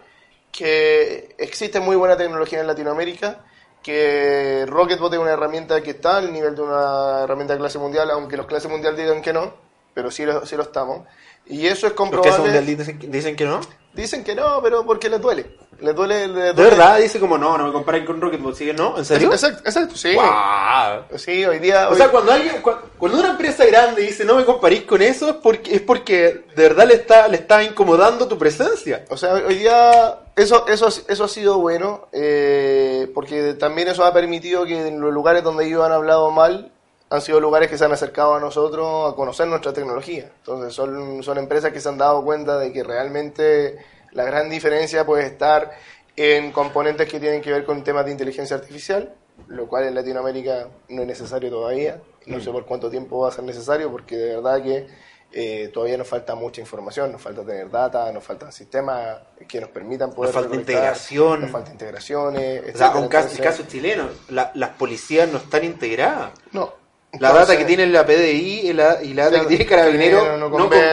que existe muy buena tecnología en Latinoamérica, que Rocketbot es una herramienta que está al nivel de una herramienta de clase mundial, aunque los clases mundial digan que no, pero sí lo, sí lo estamos. Y eso es ¿Los comprobable. mundial dicen, dicen que no? Dicen que no, pero porque les duele. Les duele. les ¿De duele. verdad? Dice como no, no me comparen con Rocketbot. ¿Sigue no? ¿En serio? Exacto, exacto, sí. Guau. Sí, hoy día. O sea, cuando alguien, cua- cuando una empresa grande dice no me comparís con eso, es porque, es porque de verdad le está, le está incomodando tu presencia. O sea, hoy día eso, eso, eso ha sido bueno, eh, porque también eso ha permitido que en los lugares donde ellos han hablado mal, han sido lugares que se han acercado a nosotros a conocer nuestra tecnología. Entonces son, son empresas que se han dado cuenta de que realmente la gran diferencia puede estar en componentes que tienen que ver con temas de inteligencia artificial, lo cual en Latinoamérica no es necesario todavía. No sé por cuánto tiempo va a ser necesario, porque de verdad que eh, todavía nos falta mucha información, nos falta tener data, nos faltan sistemas que nos permitan poder... Nos falta integración. Nos falta integraciones, O sea, caso, el caso chileno, la- las policías no están integradas. No. La data que tiene la PDI y la, y la data que tiene Carabinero no, no conversan.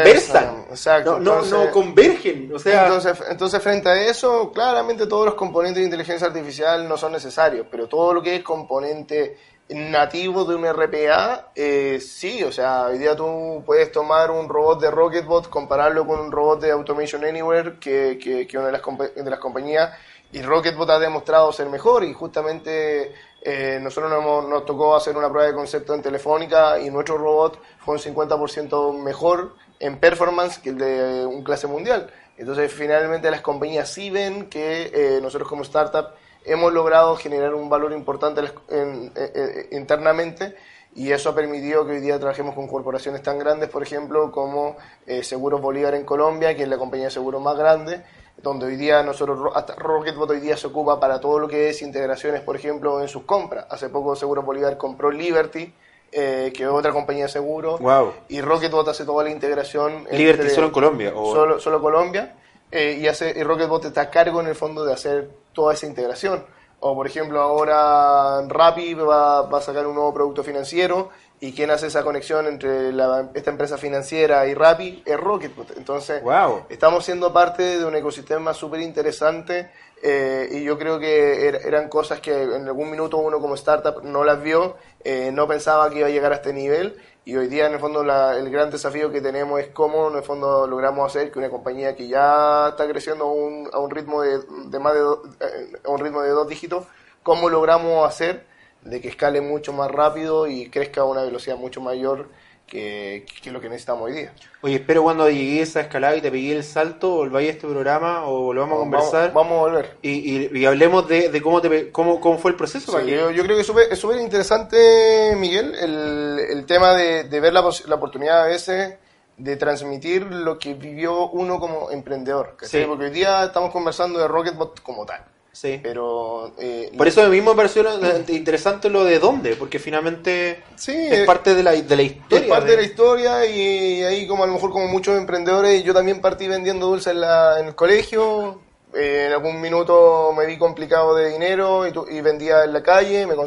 conversan. Exacto, No, no, entonces- no convergen. O sea, entonces, entonces, frente a eso, claramente todos los componentes de inteligencia artificial no son necesarios, pero todo lo que es componente nativo de un RPA, eh, sí, o sea, hoy día tú puedes tomar un robot de Rocketbot, compararlo con un robot de Automation Anywhere, que, que, que una de las, de las compañías, y Rocketbot ha demostrado ser mejor, y justamente eh, nosotros nos, tocó hacer una prueba de concepto en Telefónica, y nuestro robot fue un 50% mejor en performance que el de un clase mundial. Entonces, finalmente las compañías sí ven que eh, nosotros como startup hemos logrado generar un valor importante eh, internamente y eso ha permitido que hoy día trabajemos con corporaciones tan grandes, por ejemplo, como Seguros Bolívar en Colombia, que es la compañía de seguros más grande, donde hoy día nosotros, Ro- hasta Rocketbot hoy día se ocupa para todo lo que es integraciones, por ejemplo, en sus compras. Hace poco Seguros Bolívar compró Liberty, eh, que es otra compañía de seguros, Wow. y Rocketbot hace toda la integración. Liberty solo en Colombia, o- Solo, solo Colombia. eh, y, hace, y Rocketbot está a cargo en el fondo de hacer toda esa integración. O por ejemplo ahora Rappi va, va a sacar un nuevo producto financiero y quien hace esa conexión entre la- esta empresa financiera y Rappi es Rocketbot. Entonces Wow. estamos siendo parte de un ecosistema súper interesante eh, y yo creo que er- eran cosas que en algún minuto uno como startup no las vio, eh, no pensaba que iba a llegar a este nivel y hoy día en el fondo la- el gran desafío que tenemos es cómo en el fondo logramos hacer que una compañía que ya está creciendo a un, a un ritmo de, de más de do- eh, a un ritmo de dos dígitos, cómo logramos hacer de que escale mucho más rápido y crezca a una velocidad mucho mayor que, que lo que necesitamos hoy día. Oye, espero cuando llegué a esa escalada y te pegué el salto, volváis a este programa o volvamos a Vamos- conversar. vamos a volver. Y, y- y hablemos de, de cómo, te, cómo, cómo fue el proceso. Sí, para que- yo, yo creo que es súper- es súper interesante, Miguel, el, el tema de, de ver la, la oportunidad a veces de transmitir lo que vivió uno como emprendedor. Sí. Porque hoy día estamos conversando de Rocketbot como tal. Sí. Pero. eh, Por eso mismo me pareció interesante lo de dónde, porque finalmente Sí, es eh, parte de la, de la historia. Es parte de- de la historia y ahí como a lo mejor como muchos emprendedores, yo también partí vendiendo dulces en, la- en el colegio. Eh, en algún minuto me vi complicado de dinero y, tu- y vendía en la calle, me, me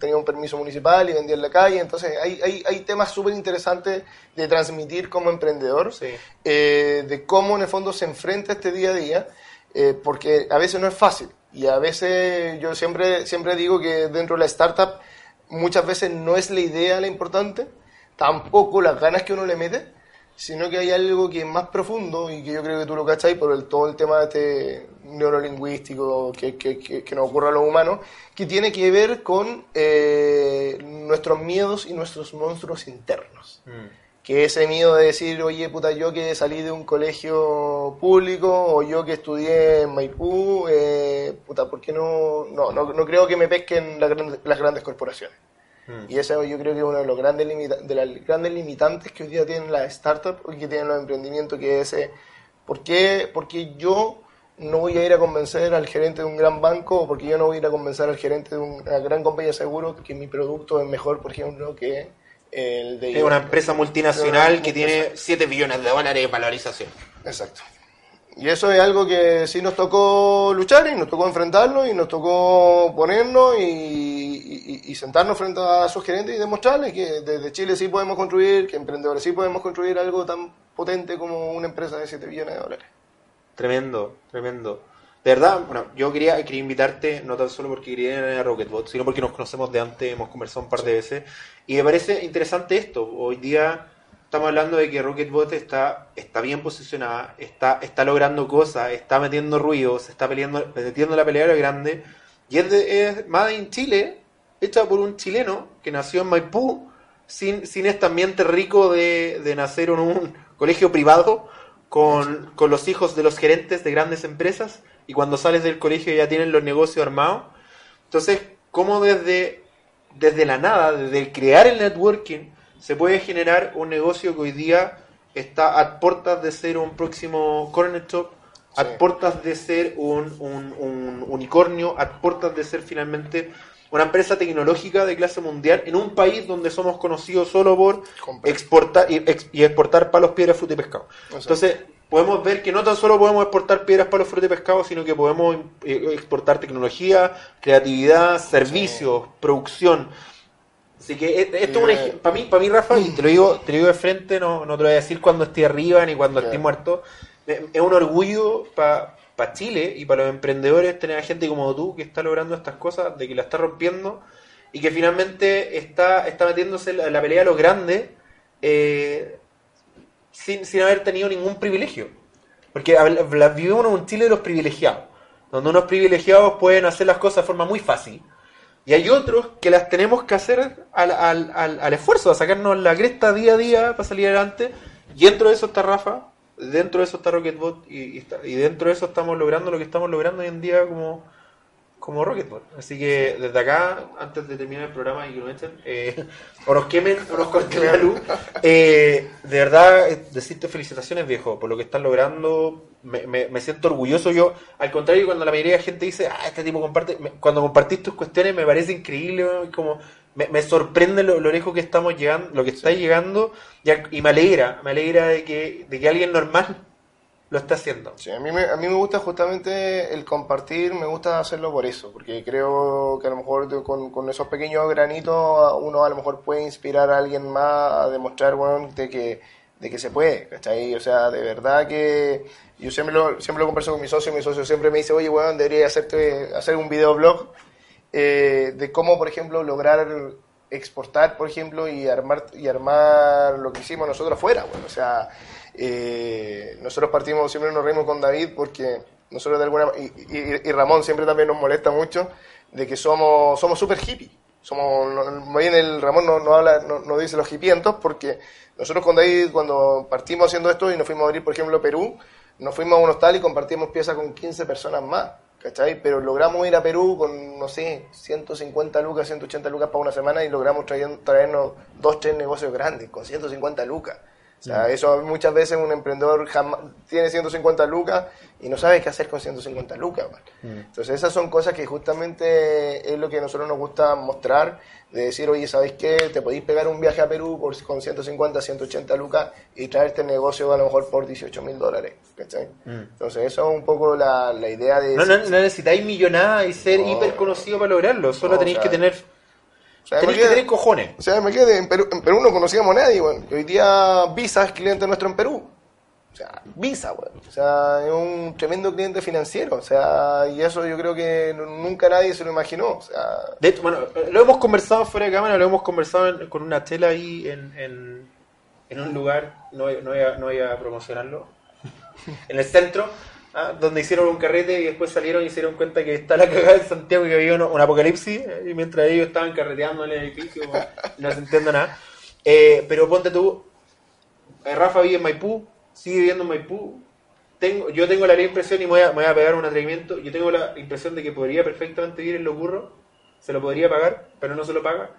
tenía un permiso municipal y vendía en la calle. Entonces hay, hay, hay temas súper interesantes de transmitir como emprendedor, eh, de cómo en el fondo se enfrenta este día a día, eh, porque a veces no es fácil. Y a veces yo siempre, siempre digo que dentro de la startup muchas veces no es la idea la importante, tampoco las ganas que uno le mete, sino que hay algo que es más profundo y que yo creo que tú lo cachai por el, todo el tema este neurolingüístico que, que, que, que nos ocurre a los humanos, que tiene que ver con eh, nuestros miedos y nuestros monstruos internos. Que ese miedo de decir, oye, puta, yo que salí de un colegio público o yo que estudié en Maipú, eh, puta, ¿por qué no, no, no, no creo que me pesquen las grandes, las grandes corporaciones? Y eso yo creo que es uno de los grandes limita- de las grandes limitantes que hoy día tienen las startups y que tienen los emprendimientos, que es ese, ¿por qué, por qué yo no voy a ir a convencer al gerente de un gran banco o porque yo no voy a ir a convencer al gerente de una gran compañía de seguros que mi producto es mejor, por ejemplo, que el de... Es una empresa multinacional que tiene 7 billones de dólares de valorización. Exacto. Y eso es algo que sí nos tocó luchar y nos tocó enfrentarlo y nos tocó ponernos y, y- y sentarnos frente a sus gerentes y demostrarles que desde Chile sí podemos construir, que emprendedores sí podemos construir algo tan potente como una empresa de 7 billones de dólares. Tremendo, tremendo. De verdad, bueno, yo quería, quería invitarte, no tan solo porque quería ir a Rocketbot, sino porque nos conocemos de antes, hemos conversado un par de veces. Y me parece interesante esto. Hoy día estamos hablando de que Rocketbot está, está bien posicionada, está, está logrando cosas, está metiendo ruido, se está peleando, metiendo la pelea a lo grande. Y es, de, es Made in Chile, hecha por un chileno que nació en Maipú, sin, sin este ambiente rico de, de nacer en un colegio privado, con, con los hijos de los gerentes de grandes empresas, y cuando sales del colegio ya tienen los negocios armados. Entonces, ¿cómo desde, desde la nada, desde el crear el networking, se puede generar un negocio que hoy día está a puertas de ser un próximo corner shop, a puertas de ser un, un- un unicornio, a puertas de ser finalmente una empresa tecnológica de clase mundial en un país donde somos conocidos solo por exportar y, ex- y exportar palos, piedras, fruta y pescado. Entonces, podemos ver que no tan solo podemos exportar piedras, palos, fruta y pescado, sino que podemos eh, exportar tecnología, creatividad, servicios, producción. Así que eh, esto es un ej- para mí, para mí, Rafa, y te lo digo, te lo digo de frente, no, no te lo voy a decir cuando esté arriba ni cuando esté muerto. Eh, Es un orgullo para Chile y para los emprendedores tener a gente como tú que está logrando estas cosas, de que la está rompiendo y que finalmente está, está metiéndose en la, en la pelea a los grandes eh, sin, sin haber tenido ningún privilegio. Porque vivimos en un Chile de los privilegiados, donde unos privilegiados pueden hacer las cosas de forma muy fácil. Y hay otros que las tenemos que hacer al, al, al, al esfuerzo, a sacarnos la cresta día a día para salir adelante. Y dentro de eso está Rafa, dentro de eso está Rocketbot, y, y dentro de eso estamos logrando lo que estamos logrando hoy en día como, como Rocketbot. Así que desde acá, antes de terminar el programa y que lo echen, eh, o nos quemen o nos corten la luz, eh, de verdad, eh, decirte felicitaciones, viejo, por lo que están logrando. Me, me- me siento orgulloso yo. Al contrario, cuando la mayoría de la gente dice, ah, este tipo comparte, cuando compartís tus cuestiones me parece increíble, como me, sorprende lo, lo lejos que estamos llegando, lo que está llegando, y, y me alegra, me alegra de que, de que alguien normal lo está haciendo. Sí, a mí, me, a mí me gusta justamente el compartir, me gusta hacerlo por eso, porque creo que a lo mejor con, con esos pequeños granitos uno a lo mejor puede inspirar a alguien más a demostrar, bueno, de que, de que se puede, ¿cachai? O sea, de verdad que yo siempre lo, siempre lo converso con mi socio, mi socio siempre me dice, oye, bueno, debería hacerte, hacer un videoblog eh, de cómo, por ejemplo, lograr exportar, por ejemplo, y armar y armar lo que hicimos nosotros afuera, bueno, o sea, eh, nosotros partimos, siempre nos reímos con David porque nosotros de alguna y, y- Ramón siempre también nos molesta mucho de que somos somos súper hippie. somos, más bien el Ramón no, no habla, no, dice los hipientos porque nosotros con David cuando partimos haciendo esto y nos fuimos a abrir, por ejemplo, Perú, nos fuimos a un hostal y compartimos piezas con 15 personas más, ¿cachai? Pero logramos ir a Perú con, no sé, 150 lucas, 180 lucas para una semana y logramos traer- traernos dos, tres negocios grandes con 150 lucas. O sea, Mm. eso muchas veces un emprendedor jamás, tiene 150 lucas y no sabe qué hacer con 150 lucas. man. Entonces esas son cosas que justamente es lo que a nosotros nos gusta mostrar, de decir, oye, ¿sabéis qué? Te podéis pegar un viaje a Perú por, con 150, 180 lucas y traerte el negocio a lo mejor por 18 mil dólares. ¿cachai? Entonces eso es un poco la, la idea de... Mm. No, no, no necesitáis millonada y ser No. hiper conocido para lograrlo. Solo No, tenéis o sea, que tener. O sea, tenéis me que tener cojones. O sea, me quedé, en Perú, en Perú no conocíamos a nadie, weón. Hoy día Visa es cliente nuestro en Perú. O sea, Visa, weón. O sea, es un tremendo cliente financiero. O sea, y eso yo creo que nunca nadie se lo imaginó. O sea, De hecho, bueno, eh, lo hemos conversado fuera de cámara, lo hemos conversado en- con una tela ahí en, en, en un lugar, no, voy- no, voy a, no voy a promocionarlo, en el centro, ah, donde hicieron un carrete y después salieron y se dieron cuenta que está la cagada en Santiago y que había un apocalipsis, eh, y mientras ellos estaban carreteando en el edificio, no se entiende nada. Eh, pero ponte tú, eh, Rafa vive en Maipú, sigue viviendo en Maipú. Tengo, yo tengo la impresión y me voy, a, me voy a pegar un atrevimiento. Yo tengo la impresión de que podría perfectamente vivir en Locurro. Se lo podría pagar, pero no se lo paga.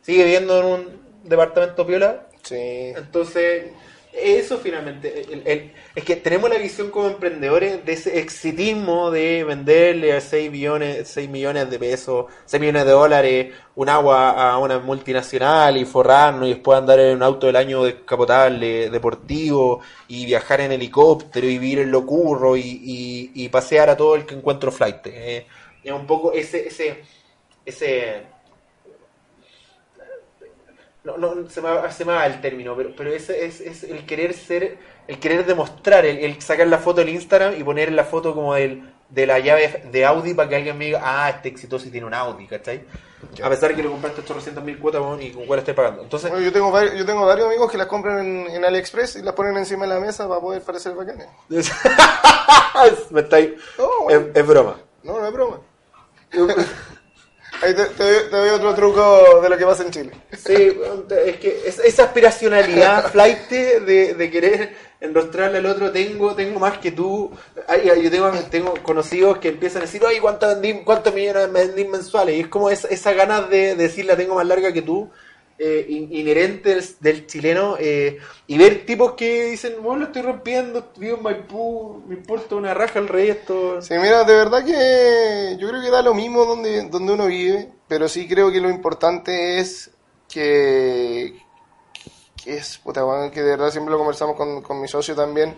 Sigue viviendo en un departamento piola. Sí. Entonces, eso finalmente. el- el- es que tenemos la visión como emprendedores de ese exitismo de venderle a 6 millones, 6 millones de pesos, 6 millones de dólares, un agua a una multinacional y forrarnos y después andar en un auto del año descapotable, deportivo, y viajar en helicóptero y vivir en locurro y, y, y pasear a todo el que encuentro flight. Eh, es un poco ese, ese, ese no, no se me, me va el término, pero, pero ese es, es el querer ser, el querer demostrar, el, el sacar la foto del Instagram y poner la foto como del, de la llave de Audi para que alguien me diga, ah, este exitoso y tiene un Audi, ¿cachai? A pesar de que le compraste 800 mil cuotas y con cuál estoy pagando. Entonces, bueno, yo, tengo varios, yo tengo varios amigos que las compran en, en AliExpress y las ponen encima de la mesa para poder parecer bacanes. me estáis- No, es, es broma. No, no es broma. Ahí te, te te doy otro truco de lo que pasa en Chile. Sí, es que es- esa aspiracionalidad, flight de, de querer enrostrarle al otro, tengo tengo más que tú. Ay, ay, yo tengo, tengo conocidos que empiezan a decir, oye, ¿cuántos, vendí, cuántos millones vendí mensuales? Y es como esa, esa ganas de, de decir, la tengo más larga que tú, eh, in- inherente del, chileno, eh, y ver tipos que dicen, bueno, lo estoy rompiendo, vivo en Maipú, me importa una raja el resto. Sí, mira, de verdad que yo creo que da lo mismo donde, donde uno vive, pero sí creo que lo importante es que, que es, puta, bueno, que de verdad siempre lo conversamos con, con mi socio también,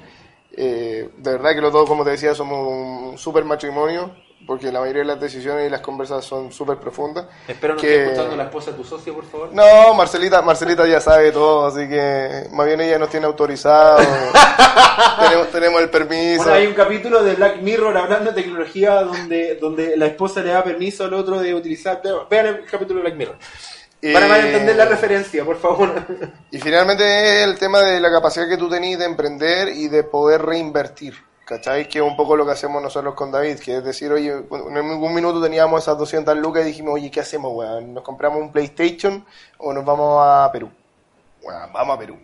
eh, de verdad que los dos, como te decía, somos un súper matrimonio, porque la mayoría de las decisiones y las conversas son súper profundas. Espero no que- esté escuchando la esposa de tu socio, por favor. No, Marcelita, Marcelita ya sabe todo, así que más bien ella nos tiene autorizado, tenemos, tenemos el permiso. Bueno, hay un capítulo de Black Mirror hablando de tecnología donde, donde la esposa le da permiso al otro de utilizar. Vean el capítulo de Black Mirror. Para, Eh, entender la referencia, por favor. Y finalmente es el tema de la capacidad que tú tenés de emprender y de poder reinvertir. ¿Cachai? Que es un poco lo que hacemos nosotros con David, que es decir, oye, en algún minuto teníamos esas 200 lucas y dijimos, oye, ¿qué hacemos, weón? ¿Nos compramos un PlayStation o nos vamos a Perú? Weón, vamos a Perú.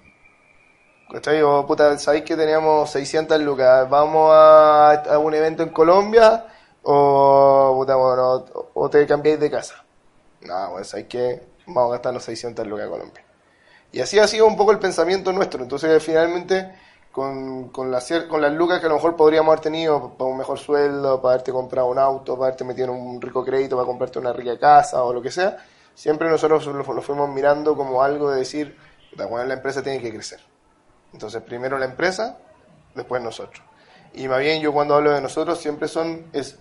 ¿Cachai? O puta, ¿sabéis que teníamos 600 lucas? ¿Vamos a, a un evento en Colombia o, puta, bueno, o, te cambiáis de casa? No, pues hay que vamos a gastarnos 600 lucas a Colombia. Y así ha sido un poco el pensamiento nuestro. Entonces, finalmente, con, cier- con las lucas que a lo mejor podríamos haber tenido para un mejor sueldo, para haberte comprado un auto, para haberte metido un rico crédito, para comprarte una rica casa o lo que sea, siempre nosotros lo, lo fuimos mirando como algo de decir, "Puta, bueno, la empresa tiene que crecer. Entonces, primero la empresa, después nosotros. Y más bien, yo cuando hablo de nosotros, siempre son, es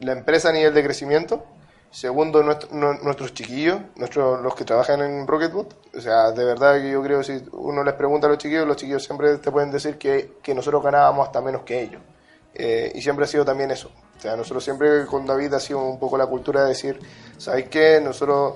la empresa a nivel de crecimiento, segundo nuestro- nu- nuestros chiquillos, nuestros, los que trabajan en Rocketboot, o sea, de verdad que yo creo que si uno les pregunta a los chiquillos, los chiquillos siempre te pueden decir que, que nosotros ganábamos hasta menos que ellos. Eh, y siempre ha sido también eso. O sea, nosotros siempre con David ha sido un poco la cultura de decir, ¿sabéis qué? Nosotros,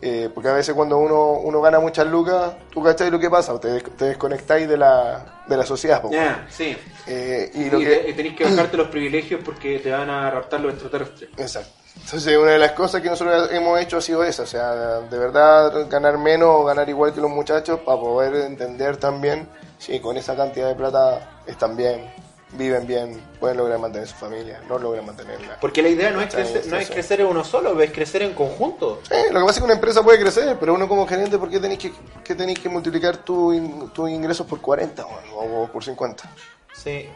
eh, porque a veces cuando uno, uno gana muchas lucas, tú cacháis lo que pasa, te, te desconectáis de la, de la sociedad. Ya, sí. Eh, y y lo que... te- y tenés que bajarte los privilegios porque te van a raptar los extraterrestres. Exacto. Entonces, una de las cosas que nosotros hemos hecho ha sido esa, o sea, de verdad ganar menos o ganar igual que los muchachos para poder entender también si con esa cantidad de plata están bien, viven bien, pueden lograr mantener su familia, no logran mantenerla. Porque la idea no es, crecer, no es crecer en uno solo, es crecer en conjunto. Sí, lo que pasa es que una empresa puede crecer, pero uno como gerente, ¿por qué tenéis que, que, tenéis que multiplicar tu tus ingresos por 40 o, o por 50? Sí.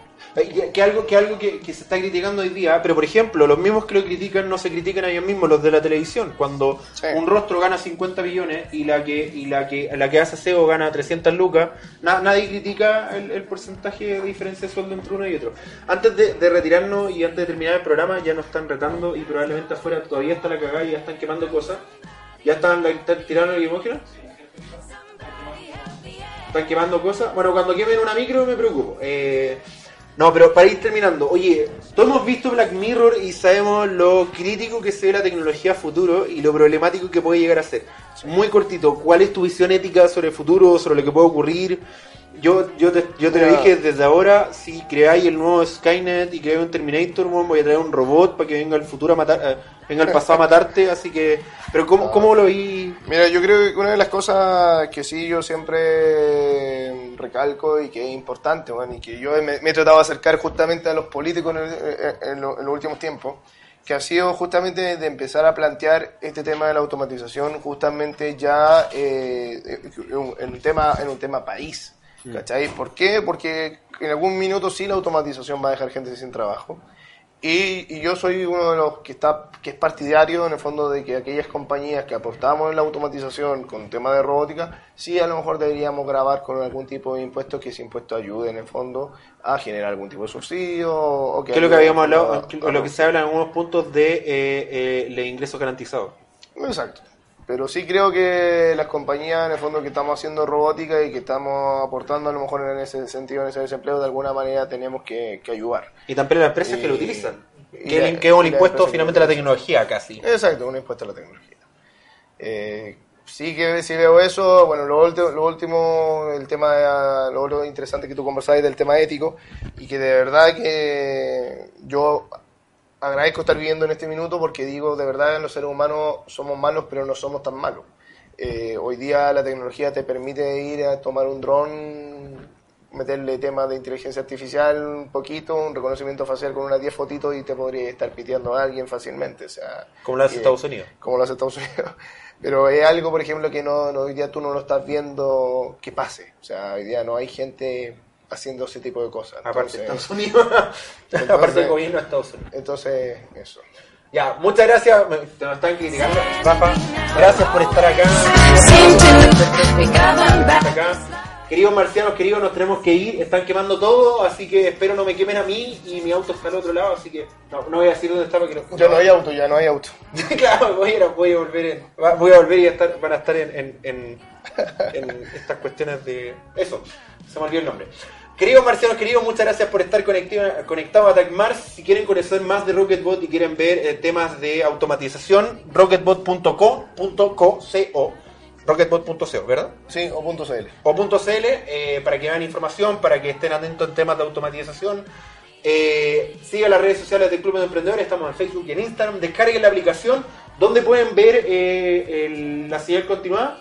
Que, algo, que, algo que, que se está criticando hoy día, pero por ejemplo, los mismos que lo critican no se critican a ellos mismos, los de la televisión. Cuando un rostro gana 50 millones y la que y la que la que hace SEO gana 300 lucas, na- nadie critica el, el porcentaje de diferencia de sueldo entre uno y otro. Antes de, de retirarnos y antes de terminar el programa, ya nos están retando y probablemente afuera todavía está la cagada y ya están quemando cosas. ¿Ya están, la- están tirando el lacrimógeno? Están quemando cosas. Bueno, cuando quemen una micro me preocupo. Eh, no, pero para ir terminando, oye, todos hemos visto Black Mirror y sabemos lo crítico que se ve la tecnología futuro y lo problemático que puede llegar a ser. Muy cortito, ¿cuál es tu visión ética sobre el futuro, sobre lo que puede ocurrir? Yo, yo te, yo te lo dije desde ahora, si creáis el nuevo Skynet y creáis un Terminator, weón, voy a traer un robot para que venga al futuro a matar, eh, venga al pasado a matarte, así que... Pero ¿cómo, cómo lo vi? Mira, yo creo que una de las cosas que sí yo siempre recalco y que es importante, bueno, y que yo me, me he tratado de acercar justamente a los políticos en, el- en lo- en los últimos tiempos, que ha sido justamente de empezar a plantear este tema de la automatización justamente ya eh, en un tema en un tema país. ¿Cachai? ¿Por qué? Porque en algún minuto sí la automatización va a dejar gente sin trabajo. Y, y yo soy uno de los que está que es partidario en el fondo de que aquellas compañías que apostamos en la automatización con tema de robótica, sí a lo mejor deberíamos grabar con algún tipo de impuesto que ese impuesto ayude en el fondo a generar algún tipo de subsidio o que Que es lo que habíamos hablado, o lo que se habla en algunos puntos de eh, eh, el ingreso garantizado. Exacto. Pero sí creo que las compañías, en el fondo, que estamos haciendo robótica y que estamos aportando a lo mejor en ese sentido, en ese desempleo, de alguna manera tenemos que, que ayudar. Y también las empresas que lo utilizan. Que, la- el- que es un impuesto finalmente a la tecnología casi. Exacto, un impuesto a la tecnología. Eh, sí que sí veo eso. Bueno, lo, lo último, el tema, lo interesante que tú conversabas del tema ético y que de verdad que yo agradezco estar viviendo en este minuto porque digo, de verdad, los seres humanos somos malos, pero no somos tan malos. Eh, hoy día la tecnología te permite ir a tomar un dron, meterle temas de inteligencia artificial un poquito, un reconocimiento facial con unas 10 fotitos y te podría estar piteando a alguien fácilmente. O sea, Como lo hace y- Estados Unidos. Como lo hace Estados Unidos. Pero es algo, por ejemplo, que no, no- hoy día tú no lo estás viendo que pase. O sea, hoy día no hay gente haciendo ese tipo de cosas. Aparte de Entonces- Estados Unidos. entonces- Aparte del gobierno de Estados Unidos. Entonces, eso. Ya, muchas gracias. Me- Te nos están criticando. Rafa, gracias por estar acá. acá. Queridos marcianos, queridos, nos tenemos que ir. Están quemando todo, así que espero no me quemen a mí y mi auto está al otro lado, así que no, no voy a decir dónde está para que no. Ya no hay auto, ya no hay auto. claro, voy a, voy a volver voy a volver y a estar, van a estar en, en, en- en estas cuestiones de eso. Se me olvidó el nombre. Queridos marcianos, queridos, muchas gracias por estar conectados a TechMars. Si quieren conocer más de Rocketbot y quieren ver eh, temas de automatización, rocketbot.co.co, rocketbot.co, ¿verdad? Sí, o punto .cl. o punto .cl eh, para que vean información, para que estén atentos en temas de automatización. Eh, sigan las redes sociales del Club de Emprendedores, estamos en Facebook y en Instagram. Descarguen la aplicación donde pueden ver eh, el- la señal continuada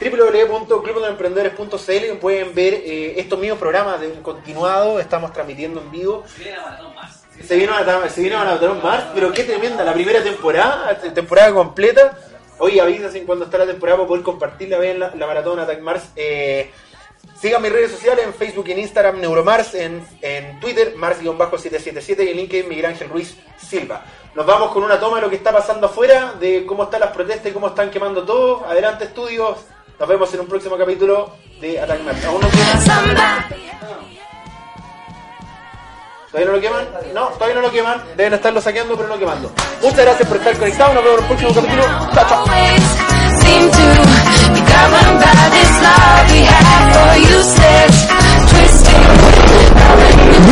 www.clubdeemprendedores.cl pueden ver eh, estos mismos programas de un continuado, estamos transmitiendo en vivo. Viene la maratón más. Se vino a, se a Maratón Mars, pero qué tremenda, la primera temporada, te- temporada completa. Oye, avísense cuando está la temporada para poder compartirla, vean la, la Maratón Attack Mars. Eh, sigan mis redes sociales en Facebook y en Instagram, Neuromars, en, en Twitter, Mars-777 y en LinkedIn, Miguel Ángel Ruiz Silva. Nos vamos con una toma de lo que está pasando afuera, de cómo están las protestas y cómo están quemando todo. Adelante, estudios. Nos vemos en un próximo capítulo de Attack Mars. ¿Aún no? ¿Todavía no lo queman? No, todavía no lo queman. Deben estarlo saqueando, pero no quemando. Muchas gracias por estar conectados. Nos vemos en el próximo capítulo. Chao, chao. seem to be governed by this love we have for useless, twisting.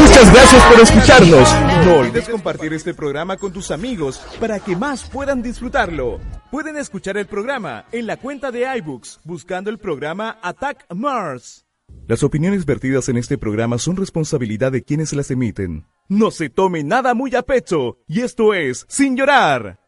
Muchas gracias por escucharnos. No olvides compartir este programa con tus amigos para que más puedan disfrutarlo. Pueden escuchar el programa en la cuenta de iBooks buscando el programa Attack Mars. Las opiniones vertidas en este programa son responsabilidad de quienes las emiten. No se tome nada muy a pecho, y esto es Sin Llorar.